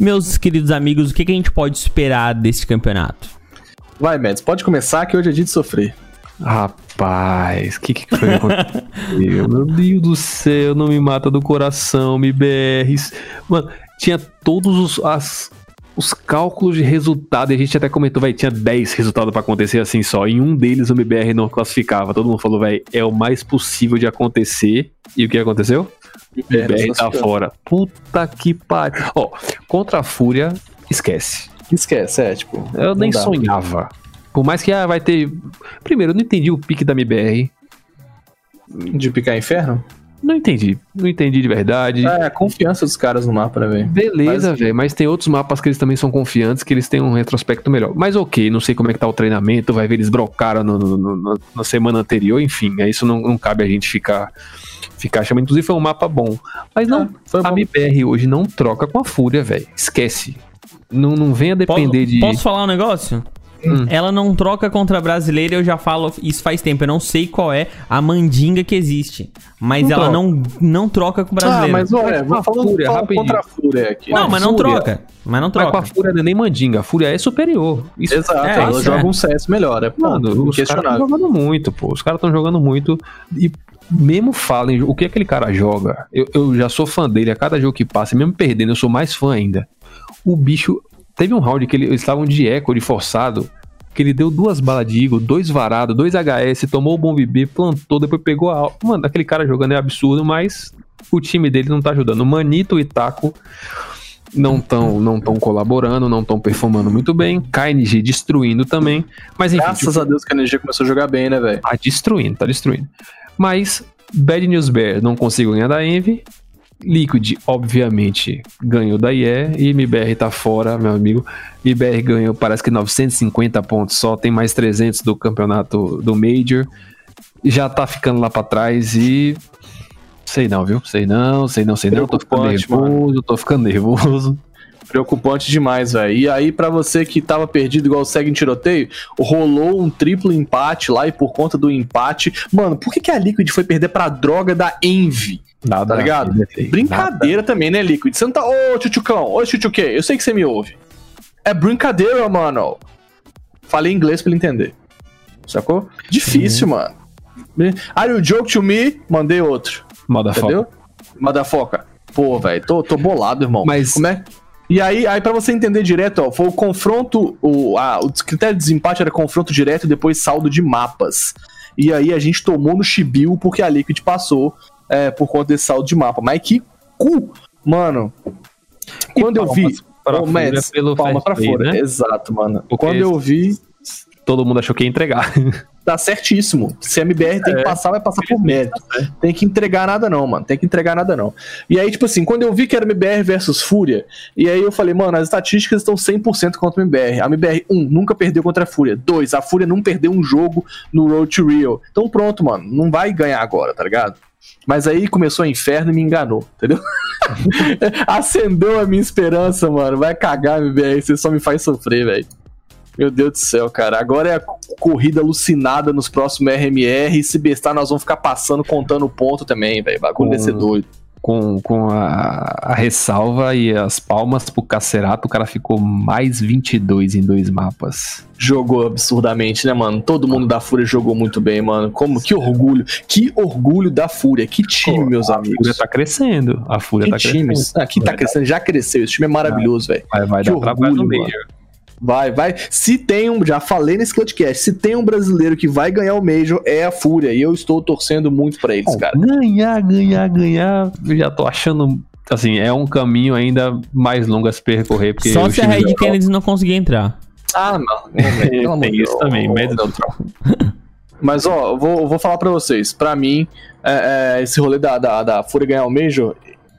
Meus queridos amigos, o que, que a gente pode esperar desse campeonato? Vai, Mads, pode começar que hoje é dia de sofrer. Rapaz, o que, que foi? Meu Deus do céu, não me mata do coração, MBRs. Mano, tinha todos os, as- os cálculos de resultado, e a gente até comentou, vai, tinha 10 resultados pra acontecer assim só. Em um deles o MBR não classificava. Todo mundo falou, vai, é o mais possível de acontecer. E o que aconteceu? O MBR tá classificou. fora. Puta que pariu. Ó, contra a Fúria, esquece. Esquece, é, tipo. Eu não nem dá. sonhava. Por mais que ah, vai ter. Primeiro, eu não entendi o pique da MBR. De picar inferno? Não entendi. Não entendi de verdade. É, a confiança dos caras no mapa, né, velho? Beleza, Mas- velho, mas tem outros mapas que eles também são confiantes, que eles têm um retrospecto melhor. Mas ok, não sei como é que tá o treinamento, vai ver eles brocaram no, no- no- na semana anterior, enfim, é isso não, não cabe a gente ficar, ficar chamando. Inclusive foi um mapa bom. Mas não, Foi a. MBR hoje não troca com a Fúria, velho. Esquece. Não, não venha depender de. Posso falar um negócio? Hum. Ela não troca contra a brasileira, eu já falo isso faz tempo. Eu não sei qual é a mandinga que existe. Mas Não ela troca. não, não troca com o Ah, brasileiro. mas olha, Mas com a vamos falando, Fúria, rapidinho. contra a Fúria aqui. não, mas não Fúria. troca. Mas não Mas com a troca. Fúria não é nem mandinga, a Fúria é superior. Isso Exato, É, ela isso joga é. um CS melhor, é ponto, Mano, os caras estão jogando muito, pô. Os caras estão jogando muito. E mesmo falem o que aquele cara joga, eu, eu já sou fã dele a cada jogo que passa, mesmo perdendo, eu sou mais fã ainda. O bicho. Teve um round que ele- eles estavam de eco, de forçado, que ele deu duas balas de Eagle, dois varados, dois HS, tomou o bomb B, plantou, depois pegou a. Mano, aquele cara jogando é absurdo, mas o time dele não tá ajudando. Manito e Taco não estão não tão colaborando, não estão performando muito bem. KNG destruindo também. Mas enfim, Graças a Deus que a energia começou a jogar bem, né, velho? Tá destruindo, tá destruindo. Mas Bad News Bear não consigo ganhar da Envy. Liquid, obviamente, ganhou da IE. E MBR tá fora, meu amigo. MBR ganhou, parece que 950 pontos só. Tem mais 300 do campeonato do Major. Já tá ficando lá pra trás e. Sei não, viu? Sei não, sei não, sei não. Tô ficando nervoso, tô ficando nervoso. Preocupante demais, velho. E aí, pra você que tava perdido igual segue em tiroteio, rolou um triplo empate lá e por conta do empate. Mano, por que, que a Liquid foi perder pra droga da Envy? Nada, Tá ligado? Brincadeira também, né, Liquid? Você não tá. Ô, Tchutchucão, ô, Tchutchuque, eu sei que você me ouve. É brincadeira, mano. Falei inglês pra ele entender. Sacou? Difícil, mano. Are you joke to me? Mandei outro. Motherfucker. Entendeu? Madafoca. Pô, velho, tô, tô bolado, irmão. Mas- Como é? E aí, aí para você entender direto, ó, foi o confronto, o, a, o critério de desempate era confronto direto e depois saldo de mapas. E aí a gente tomou no Chibiu porque a Liquid passou é, por conta desse saldo de mapa. Mas que cu, mano. Quando eu vi. pra Mads, pelo palma pra play, fora. né? Exato, mano. Porque Quando eu vi, Todo mundo achou que ia entregar. tá certíssimo. Se a MBR tem que passar, vai passar por mérito. Tem que entregar nada não, mano. Tem que entregar nada não. E aí, tipo assim, quando eu vi que era MBR versus Fúria, e aí eu falei, mano, as estatísticas estão 100% contra o MBR. A MBR, um, nunca perdeu contra a Fúria. Dois, a Fúria não perdeu um jogo no Road to Rio. Então pronto, mano. Não vai ganhar agora, tá ligado? Mas aí começou o inferno e me enganou, entendeu? Acendeu a minha esperança, mano. Vai cagar, MBR. Você só me faz sofrer, velho. Meu Deus do céu, cara. Agora é a corrida alucinada nos próximos RMR. E se bestar, nós vamos ficar passando, contando ponto também, velho. Bagulho ser doido. Com, com a, a ressalva e as palmas pro Cacerato, o cara ficou mais 22 em dois mapas. Jogou absurdamente, né, mano? Todo mundo da Fúria jogou muito bem, mano. Como que orgulho. Que orgulho da Fúria. Que time, meus A amigos. Fúria tá crescendo. A Fúria que tá time. crescendo. Aqui tá crescendo, já cresceu. Esse time é maravilhoso, velho. Vai, vai Que dar trabalho no orgulho, Major. Vai, vai. Se tem um, já falei nesse podcast, se tem um brasileiro que vai ganhar o Major, é a Fúria. E eu estou torcendo muito pra eles, Bom, cara. Ganhar, ganhar, ganhar. Eu já tô achando. Assim, é um caminho ainda mais longo a se percorrer. Porque Só se a Red da- Kennedy não conseguir entrar. Ah, não. Tem isso também, médio Mas, ó, eu vou, vou falar pra vocês. Pra mim, é, é, esse rolê da, da, da Fúria ganhar o Major,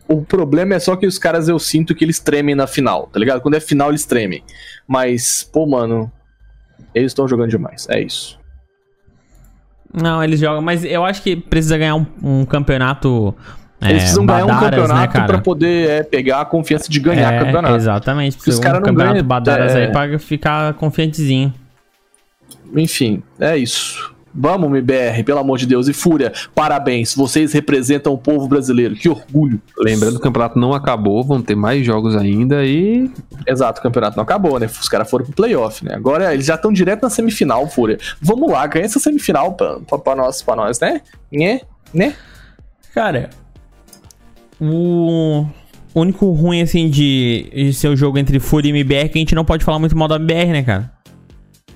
o problema é só que os caras eu sinto que eles tremem na final, tá ligado? Quando é final, eles tremem. Mas, pô, mano, eles estão jogando demais. É isso. Não, eles jogam, mas eu acho que precisa ganhar um, um campeonato. Eles é, precisam ganhar um Badaras, campeonato né, cara? pra poder é, pegar a confiança de ganhar É, campeonato. Exatamente, Porque os caras um não campeonato ganham, Badaras é. aí pra ficar confiantezinho. Enfim, é isso. Vamos, MBR, pelo amor de Deus. E Fúria, parabéns. Vocês representam o povo brasileiro. Que orgulho. Lembrando que o campeonato não acabou, vão ter mais jogos ainda e. Exato, o campeonato não acabou, né? Os caras foram pro playoff, né? Agora eles já estão direto na semifinal, Fúria. Vamos lá, ganha essa semifinal pra, pra, pra nós, pra nós, né? Né? Né? Cara, o único ruim, assim, de, de ser o jogo entre Fúria e MBR é que a gente não pode falar muito mal da MBR, né, cara?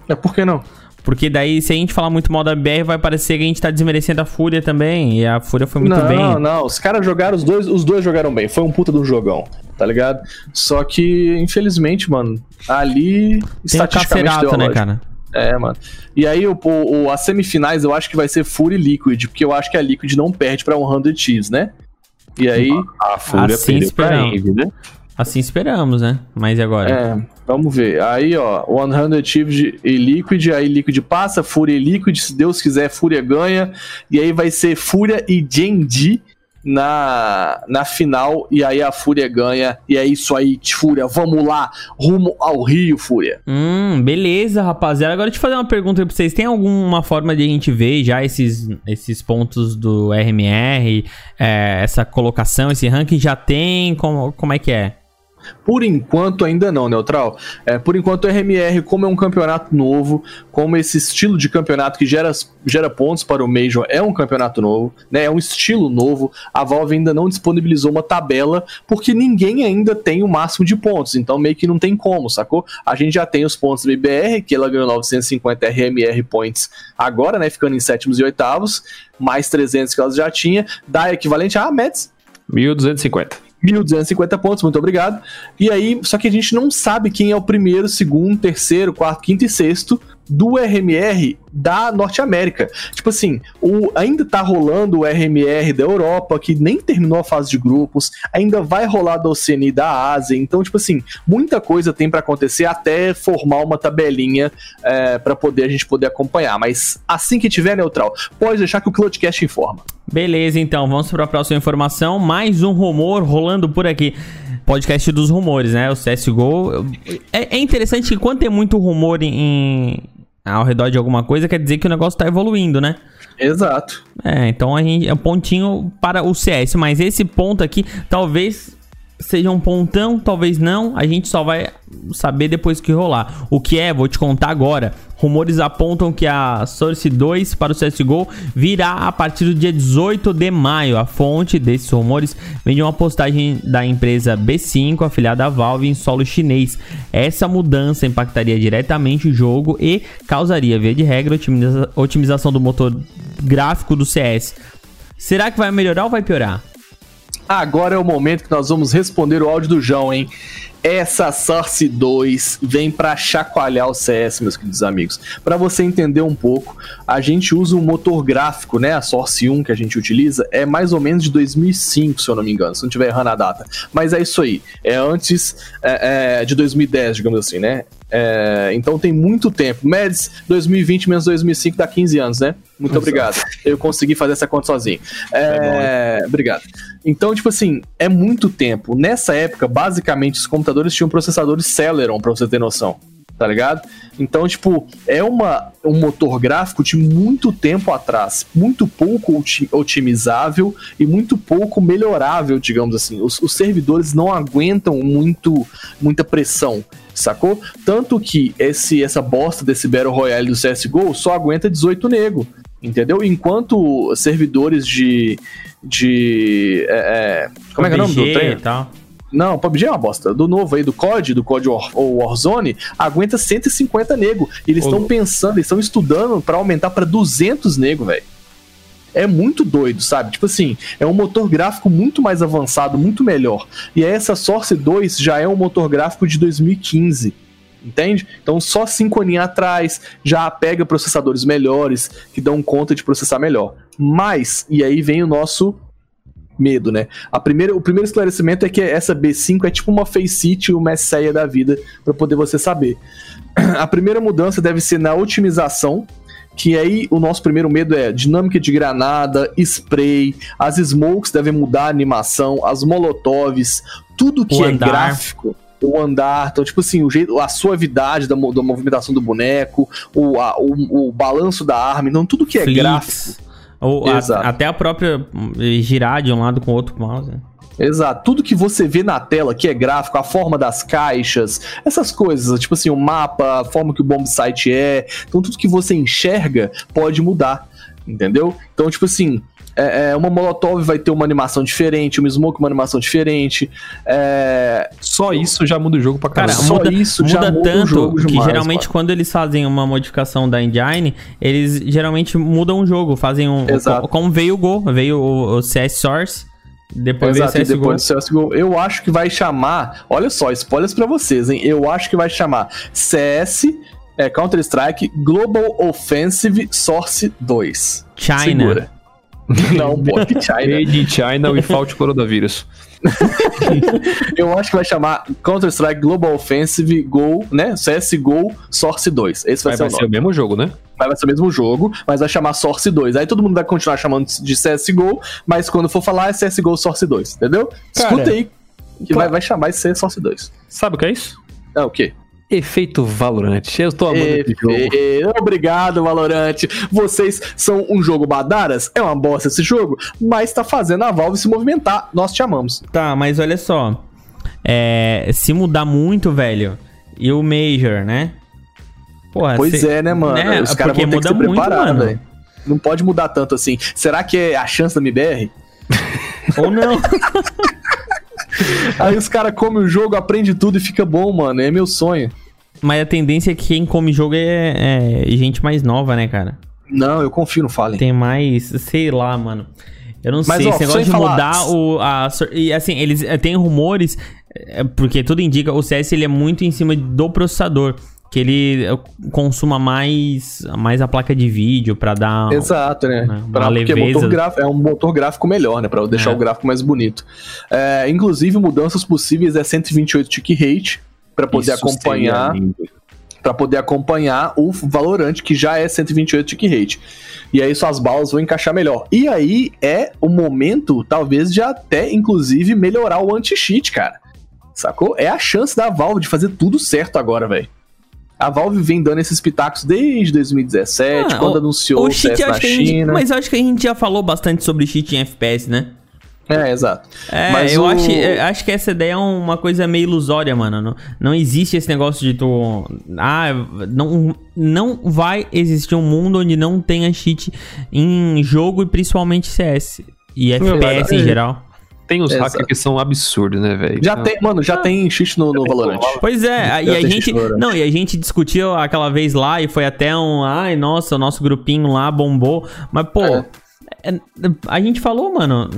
É, por que não? Porque daí, se a gente falar muito mal da MBR, vai parecer que a gente tá desmerecendo a Fúria também. E a Fúria foi muito não, bem. Não, não, os caras jogaram, os dois, os dois jogaram bem. Foi um puta de um jogão, tá ligado? Só que, infelizmente, mano, ali, Tem o estatisticamente deu a né, cara? É, mano. E aí, o, o, as semifinais eu acho que vai ser Fury e Liquid, porque eu acho que a Liquid não perde pra 100 Thieves, né? E aí. A Fúria Assim perdeu pra. Envy, né? Assim esperamos, né? Mas e agora? É, vamos ver. Aí, ó, 100 Thieves e Liquid, aí Liquid passa, Fúria e Liquid, se Deus quiser, Fúria ganha. E aí vai ser Fúria e Genji na, na final, e aí a Fúria ganha. E é isso aí, Fúria, vamos lá, rumo ao Rio, Fúria. Hum, beleza, rapaziada. Agora deixa eu fazer uma pergunta aí pra vocês. Tem alguma forma de a gente ver já esses, esses pontos do RMR, é, essa colocação, esse ranking já tem? Como, como é que é? Por enquanto ainda não, Neutral. É, por enquanto o RMR, como é um campeonato novo, como esse estilo de campeonato que gera, gera pontos para o Major é um campeonato novo, né? É um estilo novo. A Valve ainda não disponibilizou uma tabela porque ninguém ainda tem o máximo de pontos. Então meio que não tem como, sacou? A gente já tem os pontos do IBR, que ela ganhou 950 RMR points agora, né? Ficando em sétimos e oitavos, mais 300 que ela já tinha, dá equivalente a Mets 1250. 1.250 pontos, muito obrigado. E aí, só que a gente não sabe quem é o primeiro, segundo, terceiro, quarto, quinto e sexto do RMR da Norte América. Tipo assim, o, ainda tá rolando o RMR da Europa, que nem terminou a fase de grupos, ainda vai rolar da Oceania e da Ásia. Então, tipo assim, muita coisa tem para acontecer até formar uma tabelinha é, para poder a gente poder acompanhar. Mas assim que tiver neutral, pode deixar que o Cloudcast informa. Beleza, então, vamos para a próxima informação. Mais um rumor rolando por aqui. Podcast dos rumores, né? O CSGO. É, é interessante que quando tem muito rumor em, ao redor de alguma coisa, quer dizer que o negócio tá evoluindo, né? Exato. É, então a gente é um pontinho para o CS, mas esse ponto aqui talvez seja um pontão, talvez não, a gente só vai saber depois que rolar. O que é, vou te contar agora. Rumores apontam que a Source 2 para o CSGO virá a partir do dia 18 de maio. A fonte desses rumores vem de uma postagem da empresa B5, afiliada à Valve em solo chinês. Essa mudança impactaria diretamente o jogo e causaria, via de regra, otimiza otimização do motor gráfico do CS. Será que vai melhorar ou vai piorar? Agora é o momento que nós vamos responder o áudio do João, hein? Essa Source 2 vem para chacoalhar o CS, meus queridos amigos. Para você entender um pouco, a gente usa um motor gráfico, né? A Source 1 que a gente utiliza é mais ou menos de 2005, se eu não me engano, se não estiver errando a data. Mas é isso aí, é antes é, é, de 2010, digamos assim, né? É, então tem muito tempo. Meds 2020 menos 2005 dá 15 anos, né? Muito Exato. obrigado. Eu consegui fazer essa conta sozinho. É, obrigado. Então, tipo assim, é muito tempo. Nessa época, basicamente, os computadores tinham processadores Celeron, pra você ter noção. Tá ligado? Então, tipo, é uma, um motor gráfico de muito tempo atrás. Muito pouco oti- otimizável e muito pouco melhorável, digamos assim. Os, os servidores não aguentam muito, muita pressão, sacou? Tanto que esse, essa bosta desse Battle Royale do CSGO só aguenta 18 nego. Entendeu? Enquanto servidores de. de. é, é, como é que é o nome do trem? e tal. Não, PUBG é uma bosta. Do novo aí, do COD, do COD War, ou Warzone, aguenta 150 nego. E eles estão pensando, eles estão estudando pra aumentar pra 200 nego, velho. É muito doido, sabe? Tipo assim, é um motor gráfico muito mais avançado, muito melhor. E essa Source 2 já é um motor gráfico de 2015. Entende? Então, só cinco aninhos atrás já pega processadores melhores que dão conta de processar melhor. Mas, e aí vem o nosso medo, né? A primeira, o primeiro esclarecimento é que essa B5 é tipo uma Faceit ou Messeia da vida, para poder você saber. A primeira mudança deve ser na otimização, que aí o nosso primeiro medo é dinâmica de granada, spray, as smokes devem mudar a animação, as molotovs, tudo que O é andar. gráfico. O andar, então, tipo assim, o jeito, a suavidade da, da movimentação do boneco, o, a- o, o balanço da arma, então tudo que é gráfico. Ou a- até a própria hum, girar de um lado com o outro com o mouse. né? Exato. Tudo que você vê na tela, que é gráfico, a forma das caixas, essas coisas, tipo assim, o mapa, a forma que o bomb site é. Então, tudo que você enxerga pode mudar. Entendeu? Então, tipo assim. É- é, uma Molotov vai ter uma animação diferente, uma Smoke uma animação diferente. É, Só isso já muda o jogo pra Cara, caramba. só muda, isso já muda muda o tanto que demais, geralmente mano. quando eles fazem uma modificação da engine, eles geralmente mudam o jogo, fazem um... Exato. co- Como veio o Go, veio o, o CS Source, depois Exato, veio o CSGO. depois do CSGO. Eu acho que vai chamar. Olha só, spoilers pra vocês, hein? Eu acho que vai chamar CS É Counter-Strike Global Offensive Source 2. China. Segura. Não. Made in China without coronavírus. Eu acho que vai chamar Counter-Strike Global Offensive Go, né? CSGO Source 2. Esse vai, Mas ser vai o ser nome. o mesmo jogo, né? Vai ser o mesmo jogo, mas vai chamar Source 2. Aí todo mundo vai continuar chamando de CSGO, mas quando for falar é CSGO Source 2, entendeu? Cara, Escuta aí que vai, vai chamar de ser Source 2. Sabe o que é isso? É o quê? Efeito Valorant. Eu tô amando esse jogo. Obrigado, Valorant. Vocês são um jogo badaras? É uma bosta esse jogo, mas tá fazendo a Valve se movimentar. Nós te amamos. Tá, mas olha só. É, se mudar muito, velho, e o Major, né? Porra, Pois cê- é, né, mano? né? Os caras vão ter que se muito, preparar, velho. Não pode mudar tanto assim. Será que é a chance da MBR? Ou não. Aí os caras comem o jogo, aprende tudo e fica bom, mano. É meu sonho. Mas a tendência é que quem come jogo é, é gente mais nova, né, cara? Não, eu confio no Fallen. Tem mais, sei lá, mano. Eu não Mas, sei, ó, esse negócio de falar- mudar o. A, e assim, eles eh, tem rumores, eh, porque tudo indica, o CS ele é muito em cima do processador. Que ele eh, consuma mais, mais a placa de vídeo pra dar. Exato, né? Né, Pra, porque leveza. motor gráfico, é um motor gráfico melhor, né? Pra deixar É. o gráfico mais bonito. É, inclusive, mudanças possíveis é 128 tick rate pra poder Isso acompanhar. Pra poder acompanhar o Valorant, que já é 128 tick rate. E aí suas balas vão encaixar melhor. E aí é o momento, talvez, de até, inclusive, melhorar o anti-cheat, cara. Sacou? É a chance da Valve de fazer tudo certo agora, velho. A Valve vem dando esses pitacos desde 2017, Ah, quando o- anunciou o, cheat, CS eu na acho que a gente- China. mas eu acho que a gente já falou bastante sobre cheat em FPS, né? É, exato. É, Mas eu o- acho, eu acho que essa ideia é uma coisa meio ilusória, mano. Não, não existe esse negócio de tu. Ah, não, não vai existir um mundo onde não tenha cheat em jogo e principalmente CS. E FPS em geral. Tem uns Exato. hackers que são absurdos, né, velho? Já Então, tem, mano, já tem cheat no, no Valorant. Pois é, e a gente. Não, e a gente discutiu aquela vez lá e foi até um. Ai, nossa, o nosso grupinho lá bombou. Mas, pô, É. é- a gente falou, mano.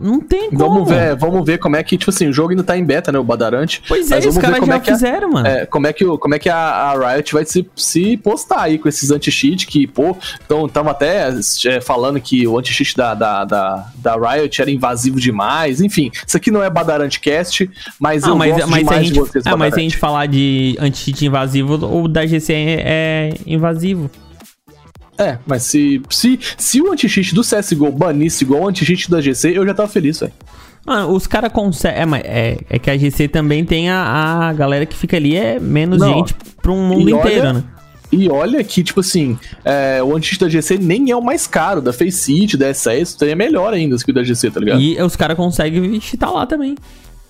Não tem como. Vamos ver, vamos ver como é que, tipo assim, o jogo ainda tá em beta, né? O Badarante. Pois é, os caras como já é que a- fizeram, mano. É, como é que, como é que a, a Riot vai se, se postar aí com esses anti-cheat que, pô, tamo até é, falando que o anti-cheat da, da, da, da Riot era invasivo demais, enfim, isso aqui não é Badarante Cast, mas Ah, eu mas, gosto mas, se a demais gente, de vocês, ah, mas se a Badarante. gente falar de anti-cheat invasivo, o da GC é invasivo. É, mas se, se, se o anti-cheat do CSGO banisse igual o anti-cheat da GC, eu já tava feliz, velho. Mano, os caras conseguem. É, é, é que a GC também tem a, a galera que fica ali, é menos Não, gente pra um mundo e olha- inteiro, né? E olha que, tipo assim, é, o anti-cheat da GC nem é o mais caro, da Faceit, da SS, é melhor ainda que o da GC, tá ligado? E os caras conseguem cheatar lá também.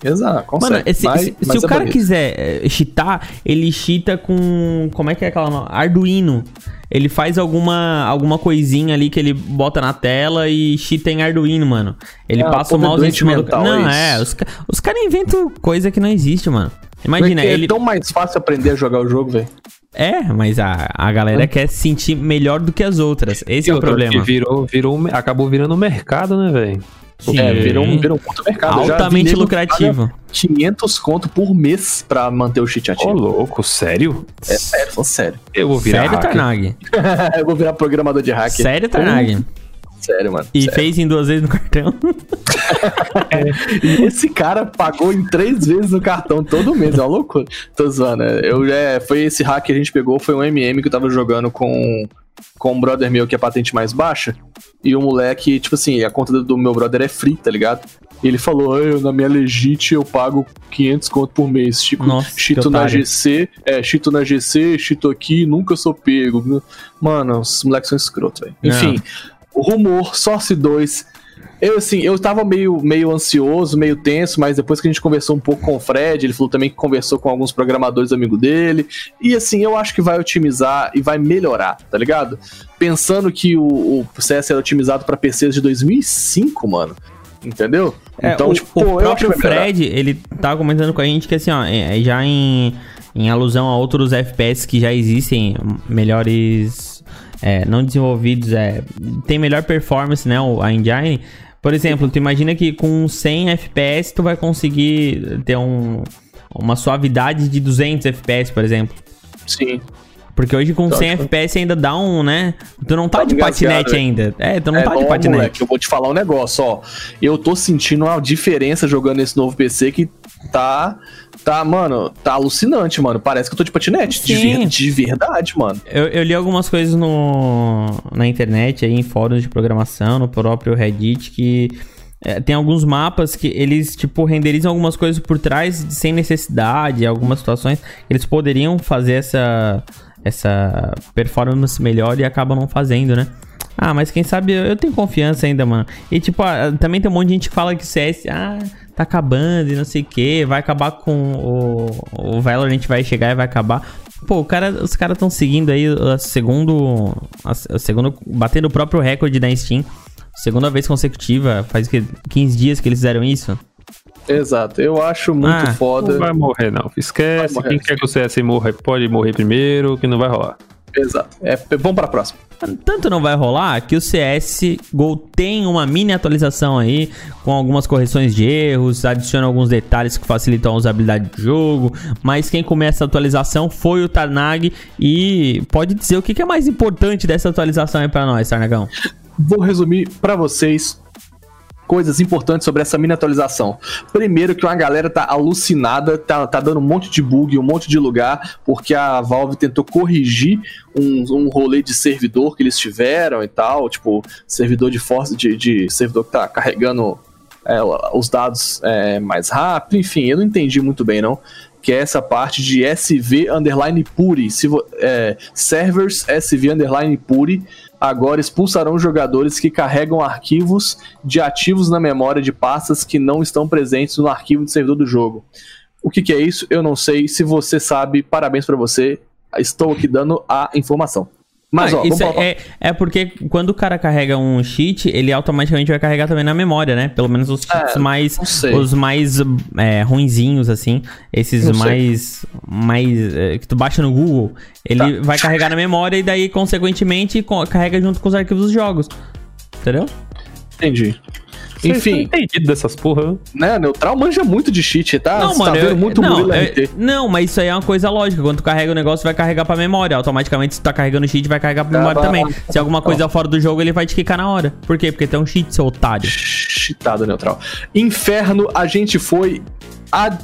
Exato, consegue. Mano, esse- se, o é cara bonito. quiser é, cheatar, ele cheata com. Como é que é aquela. no- Arduino. Ele faz alguma, alguma coisinha ali que ele bota na tela e cheata em Arduino, mano. Ele Ah, passa o é mouse em cima do. mental, Não, é é. Os, os caras inventam coisa que não existe, mano. Imagina, Porque ele. É tão mais fácil aprender a jogar o jogo, velho. É, mas a, a galera quer se sentir melhor do que as outras. Esse e é o problema. Virou, virou, acabou virando mercado, né, velho? Sim. É, virou um, virou um puto mercado. Altamente lucrativo. paga 500 conto por mês pra manter o cheat Ô, ativo. louco, sério? É sério, falando sério. Eu vou virar Sério. Tarnag? eu vou virar programador de hacker. Sério, Tarnag? Sério, mano. E sério. fez em duas vezes no cartão? E esse cara pagou em três vezes no cartão todo mês, é uma loucura. Tô zoando. né? Eu já, foi esse hack que a gente pegou, foi um MM que eu tava jogando com, com um brother meu que é patente mais baixa. E o moleque, tipo assim, a conta do meu brother é free, tá ligado? E ele falou, eu, na minha legit eu pago 500 conto por mês. Chico, Nossa, chito na otário. GC, é, chito na GC, chito aqui, nunca sou pego. Mano, os moleques são escrotos, velho. Não. Enfim, rumor, Source 2. Eu, assim, eu tava meio, meio ansioso, meio tenso, mas depois que a gente conversou um pouco com o Fred, ele falou também que conversou com alguns programadores amigos dele. E assim, eu acho que vai otimizar e vai melhorar, tá ligado? Pensando que o, o CS era otimizado pra PCs de 2005, mano. Entendeu? É, então, o, tipo, o pô, próprio. Fred, ele tá comentando com a gente que assim, ó, é- é já em, em alusão a outros FPS que já existem, melhores, é, não desenvolvidos, é, tem melhor performance, né, o- a engine. Por exemplo, tu imagina que com 100 FPS tu vai conseguir ter um, uma suavidade de 200 FPS, por exemplo. Sim. Porque hoje com 100 Ótimo. FPS ainda dá um, né? Tu não tá, Tá de patinete né? ainda. É, tu não é tá de bom, patinete. moleque, eu vou te falar um negócio, ó. Eu tô sentindo uma diferença jogando esse novo PC que tá. Tá, mano, tá alucinante, mano. Parece que eu tô de patinete. De, ver- de verdade, mano. Eu, eu li algumas coisas no, na internet, aí, em fóruns de programação, no próprio Reddit, que é, tem alguns mapas que eles, tipo, renderizam algumas coisas por trás de- sem necessidade, algumas situações. Eles poderiam fazer essa, essa performance melhor e acabam não fazendo, né? Ah, mas quem sabe eu, eu tenho confiança ainda, mano. E tipo, ah, também tem um monte de gente que fala que o CS, ah, tá acabando e não sei o que, vai acabar com o, o Valorant vai chegar e vai acabar. Pô, o cara, os caras estão seguindo aí a segundo, a segundo, batendo o próprio recorde da Steam. Segunda vez consecutiva, faz que 15 dias que eles fizeram isso. Exato. Eu acho muito Ah, foda. Não vai morrer, não. Esquece. Morrer. Quem quer que o CS morra, pode morrer primeiro, que não vai rolar. Exato. É, vamos pra próxima. Tanto não vai rolar que o CSGO tem uma mini atualização aí, com algumas correções de erros, adiciona alguns detalhes que facilitam a usabilidade do jogo. Mas quem começa a atualização foi o Tarnag. E pode dizer o que que é mais importante dessa atualização aí pra nós, Tarnagão? Vou resumir pra vocês coisas importantes sobre essa mini atualização. Primeiro que uma galera tá alucinada, tá, tá dando um monte de bug, um monte de lugar, porque a Valve tentou corrigir um, um rolê de servidor que eles tiveram e tal, tipo, servidor de força, de, de servidor que tá carregando é, os dados é, mais rápido, enfim, eu não entendi muito bem não, que é essa parte de SV underline puri, é, servers SV underline puri, agora expulsarão jogadores que carregam arquivos de ativos na memória de pastas que não estão presentes no arquivo de servidor do jogo. O que, que é isso? Eu não sei. Se você sabe, parabéns pra você. Estou aqui dando a informação. Mas, ó, isso falar- é, é porque quando o cara carrega um cheat, ele automaticamente vai carregar também na memória, né? Pelo menos os cheats É, mais. Os mais é, ruinzinhos, assim. Esses mais. Mais. é, que tu baixa no Google. Ele vai carregar na memória e daí, consequentemente, co- carrega junto com os arquivos dos jogos. Entendeu? Entendi. Enfim, entendido dessas porra. né? Neutral manja muito de cheat, tá? não, Você mano. tá eu- vendo muito não, eu- RT. não, mas isso aí é uma coisa lógica. Quando tu carrega o negócio, vai carregar pra memória. Automaticamente, se tu tá carregando cheat, vai carregar pra memória Tá, também. vai. Se alguma coisa fora do jogo, ele vai te quicar na hora. Por quê? Porque tem um cheat, seu otário. Cheatado neutral. Inferno, a gente foi a-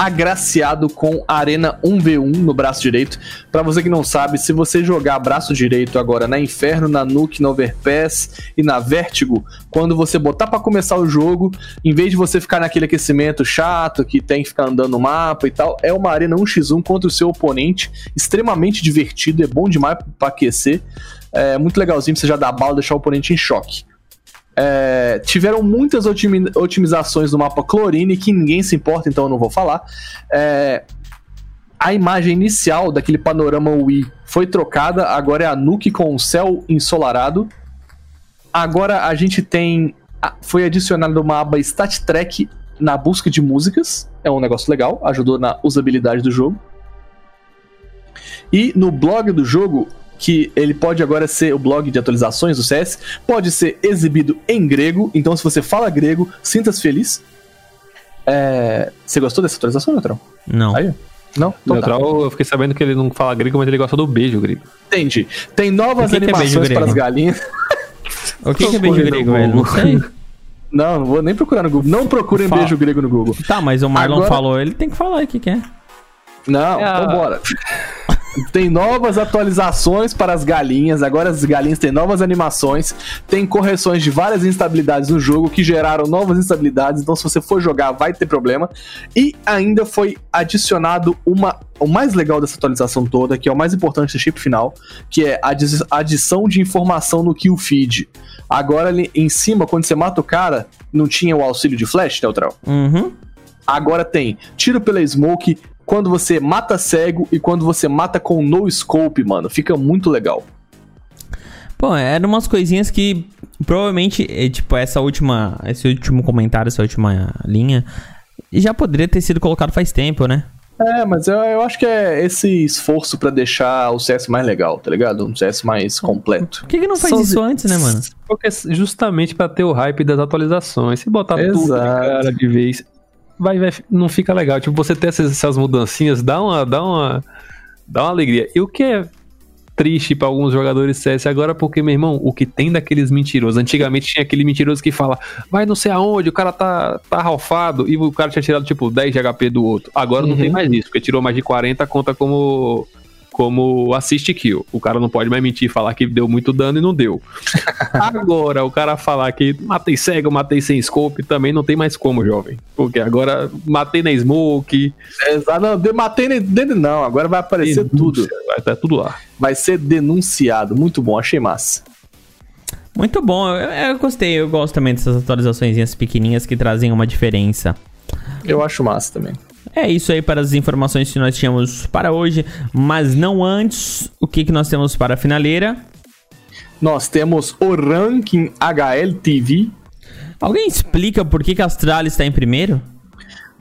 agraciado com Arena 1v1 no braço direito. Pra você que não sabe, se você jogar braço direito agora na Inferno, na Nuke, na Overpass e na Vertigo, quando você botar pra começar o jogo, em vez de você ficar naquele aquecimento chato que tem que ficar andando no mapa e tal, é uma Arena 1x1 contra o seu oponente, extremamente divertido, é bom demais pra aquecer. É muito legalzinho pra você já dar bala deixar o oponente em choque. É, tiveram muitas otimi- otimizações no mapa Chlorine que ninguém se importa, então eu não vou falar. É, a imagem inicial daquele panorama Wii foi trocada, agora é a Nuke com o céu ensolarado. Agora a gente tem. Foi adicionada uma aba Stat Track na busca de músicas. É um negócio legal, ajudou na usabilidade do jogo. E no blog do jogo, que ele pode agora ser o blog de atualizações do CS, pode ser exibido em grego. Então, se você fala grego, sinta-se feliz. É, Você gostou dessa atualização, Neutral? Não. Aí? Não? Então tá. Neutral, eu fiquei sabendo que ele não fala grego, mas ele gosta do beijo grego. Entendi. Tem novas é animações grego? para as galinhas. O que, que é beijo no grego, velho? Não sei. Não, não vou nem procurar no Google. Não procurem Fala. beijo grego no Google. Tá, mas o Marlon Agora- falou, ele tem que falar o que, que é. Não, então bora. Tem novas atualizações para as galinhas. Agora as galinhas têm novas animações. Tem correções de várias instabilidades no jogo que geraram novas instabilidades. Então, se você for jogar, vai ter problema. E ainda foi adicionado uma. O mais legal dessa atualização toda, que é o mais importante do chip final, que é a adi- adição de informação no kill feed. Agora, ali em cima, quando você mata o cara, não tinha o auxílio de flash, Neutral? Uhum. Agora tem tiro pela smoke, quando você mata cego e quando você mata com no scope, mano. Fica muito legal. Pô, eram umas coisinhas que provavelmente, é, tipo, essa última. Esse último comentário, essa última linha, já poderia ter sido colocado faz tempo, né? É, mas eu, eu acho que é esse esforço pra deixar o CS mais legal, tá ligado? Um CS mais completo. Por que, que não faz São- isso antes, né, mano? Porque justamente pra ter o hype das atualizações. Se botar tudo de Exato. cara de vez, vai, vai, não fica legal. Tipo, você ter essas, essas mudancinhas dá uma, dá uma, dá uma alegria. E o que é triste pra alguns jogadores CS agora, porque, meu irmão, o que tem daqueles mentirosos? Antigamente tinha aquele mentiroso que fala, vai não sei aonde, o cara tá, tá ralfado, e o cara tinha tirado, tipo, 10 de HP do outro. Agora não Uhum. tem mais isso, porque tirou mais de 40, conta como como assist kill. O cara não pode mais mentir e falar que deu muito dano e não deu. Agora, o cara falar que matei cego, matei sem scope, também não tem mais como, jovem. Porque agora matei na smoke, Exato, não, matei dele não, agora vai aparecer tudo. vai estar tudo lá. Vai ser denunciado. Muito bom, achei massa. Muito bom, eu, eu gostei, eu gosto também dessas atualizações pequenininhas que trazem uma diferença. Eu acho massa também. É isso aí para as informações que nós tínhamos para hoje, mas não antes, o que, que nós temos para a finaleira? Nós temos o ranking HLTV. Alguém explica por que, que a Astralis está em primeiro?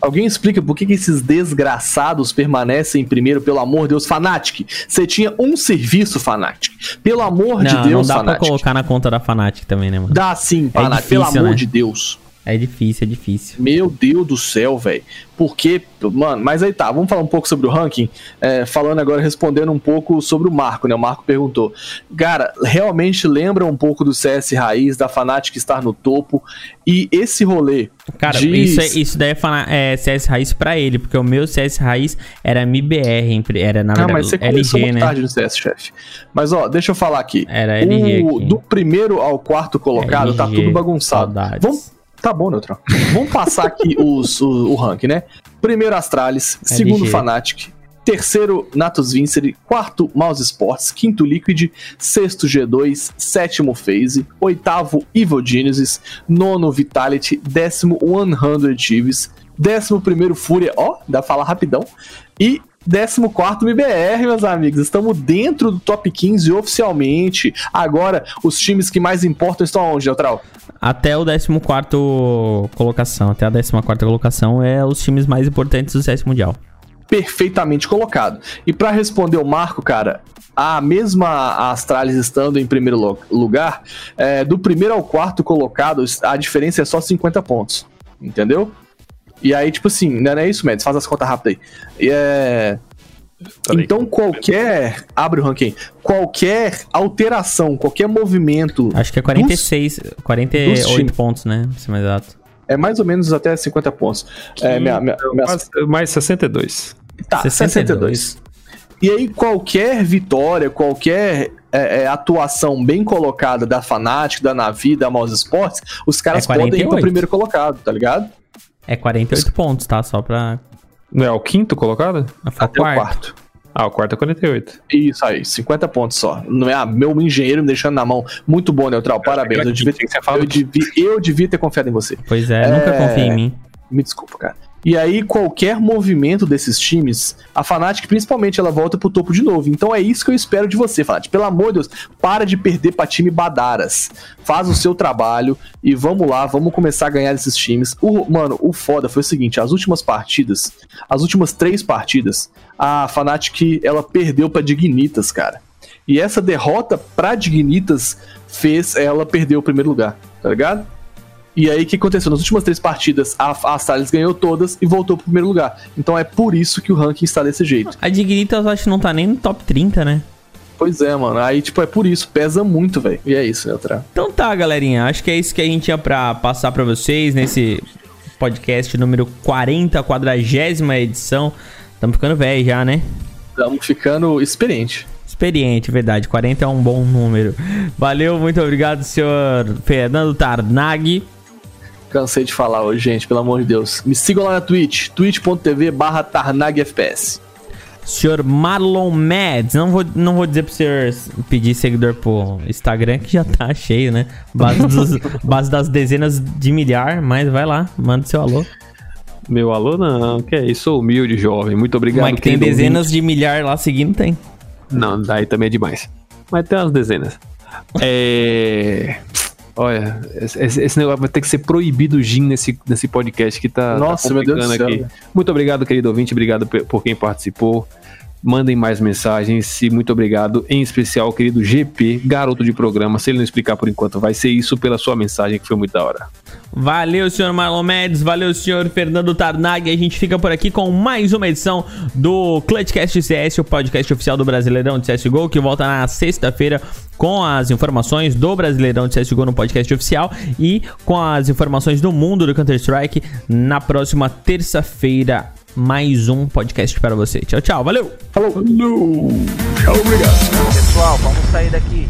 Alguém explica por que, que esses desgraçados permanecem em primeiro, pelo amor de Deus, Fanatic. Você tinha um serviço, Fanatic. Pelo amor de não, Deus, não dá Fanatic. pra colocar na conta da Fanatic também, né, mano? Dá sim, Fanatic, difícil, pelo amor né? de Deus. É difícil, é difícil. Meu Deus do céu, velho. Porque, mano, mas aí tá, vamos falar um pouco sobre o ranking. É, falando agora, respondendo um pouco sobre o Marco, né? O Marco perguntou. Cara, realmente lembra um pouco do CS Raiz, da Fnatic estar no topo. E esse rolê. Cara, de- isso, é- isso daí é, fana- é CS Raiz pra ele, porque o meu CS Raiz era pri- era na Ah, verdade mas você começou LG, né? tarde no CS, chefe. Mas ó, deixa eu falar aqui. Era LG O- aqui. do primeiro ao quarto colocado, tá LG, tudo bagunçado. saudades. Vamos, tá bom, Neutral. Vamos passar aqui os, o, o ranking, né? Primeiro Astralis, segundo LG. Fnatic, terceiro Natus Vincere, quarto Mouse Sports, quinto Liquid, sexto G2, sétimo FaZe, oitavo Evil Genesis, nono Vitality, décimo 100 Thieves, décimo primeiro Fúria, ó, dá pra falar rapidão, e décimo quarto MBR, meus amigos. Estamos dentro do top 15 oficialmente. Agora, os times que mais importam estão onde, Neutral? Até o 14 colocação, até a 14 colocação é os times mais importantes do CS Mundial. perfeitamente colocado. E pra responder o Marco, cara, a mesma Astralis estando em primeiro lugar, é, do primeiro ao quarto colocado, a diferença é só 50 pontos. Entendeu? E aí, tipo assim, não é isso, Mads? Faz as contas rápidas aí. E é. Então, qualquer. Abre o ranking. Qualquer alteração, qualquer movimento. Acho que é 46, dos 48 times. pontos, né? Pra ser mais exato. É mais ou menos até 50 pontos. É, minha, minha, minha- Mais, mais 62. Tá, 62. 62. E aí, qualquer vitória, qualquer é, é, atuação bem colocada da Fnatic, da Navi, da Mouse Sports, os caras É podem ir pro 48. primeiro colocado, tá ligado? É 48 pontos, tá? Só pra. Não é o quinto colocado? Foi Até o quarto. Ah, o quarto é 48. Isso aí, 50 pontos só. Não é ah, meu engenheiro me deixando na mão. Muito bom, Neutral. Parabéns. Eu devia, Tinha que ser falado eu, devia, eu devia ter confiado em você. Pois é, nunca confia em mim. Me desculpa, cara. E aí, qualquer movimento desses times, a Fnatic, principalmente, ela volta pro topo de novo. Então é isso que eu espero de você, Fnatic. Pelo amor de Deus, para de perder pra time Badaras. Faz o seu trabalho e vamos lá, vamos começar a ganhar esses times. O, mano, o foda foi o seguinte: as últimas partidas, as últimas três partidas, a Fnatic, ela perdeu pra Dignitas, cara. E essa derrota pra Dignitas fez ela perder o primeiro lugar, tá ligado? E aí, o que aconteceu? Nas últimas três partidas, a, a ganhou todas e voltou pro primeiro lugar. Então é por isso que o ranking está desse jeito. A Dignitas eu acho que não tá nem no top 30, né? Pois é, mano. Aí, tipo, é por isso. Pesa muito, velho. E é isso, Neutral. Então tá, galerinha. Acho que é isso que a gente tinha pra passar pra vocês nesse podcast número 40, quadragésima edição. Tamo ficando velho já, né? Estamos ficando experiente. Experiente, verdade. 40 é um bom número. Valeu, muito obrigado, senhor Fernando Tarnag. Cansei de falar hoje, gente, pelo amor de Deus. Me sigam lá na Twitch, twitch.tv barra tarnagfps. Senhor Marlon Mads. Não vou, não vou dizer pro senhor pedir seguidor pro Instagram, que já tá cheio, né? Base, dos- base das dezenas de milhar, mas vai lá, manda seu alô. Meu alô, não, que é isso, sou humilde, jovem. Muito obrigado. Mas que tem dezenas de milhar lá seguindo, tem. Não, daí também é demais. Mas tem umas dezenas. É. Olha, esse, esse negócio vai ter que ser proibido o gin nesse, nesse podcast que tá, tá Nossa, meu Deus do céu. Muito obrigado, querido ouvinte. Obrigado por quem participou. Mandem mais mensagens e muito obrigado, em especial ao querido GP, garoto de programa. Se ele não explicar por enquanto, vai ser isso pela sua mensagem, que foi muito da hora. Valeu, senhor Marlon Mendes, valeu, senhor Fernando Tarnag. A gente fica por aqui com mais uma edição do Clutchcast CS, o podcast oficial do Brasileirão de CSGO, que volta na sexta-feira com as informações do Brasileirão de CSGO no podcast oficial e com as informações do mundo do Counter-Strike na próxima terça-feira. Mais um podcast para você. Tchau, tchau. Valeu! Falou! Tchau, obrigado. Pessoal, vamos sair daqui.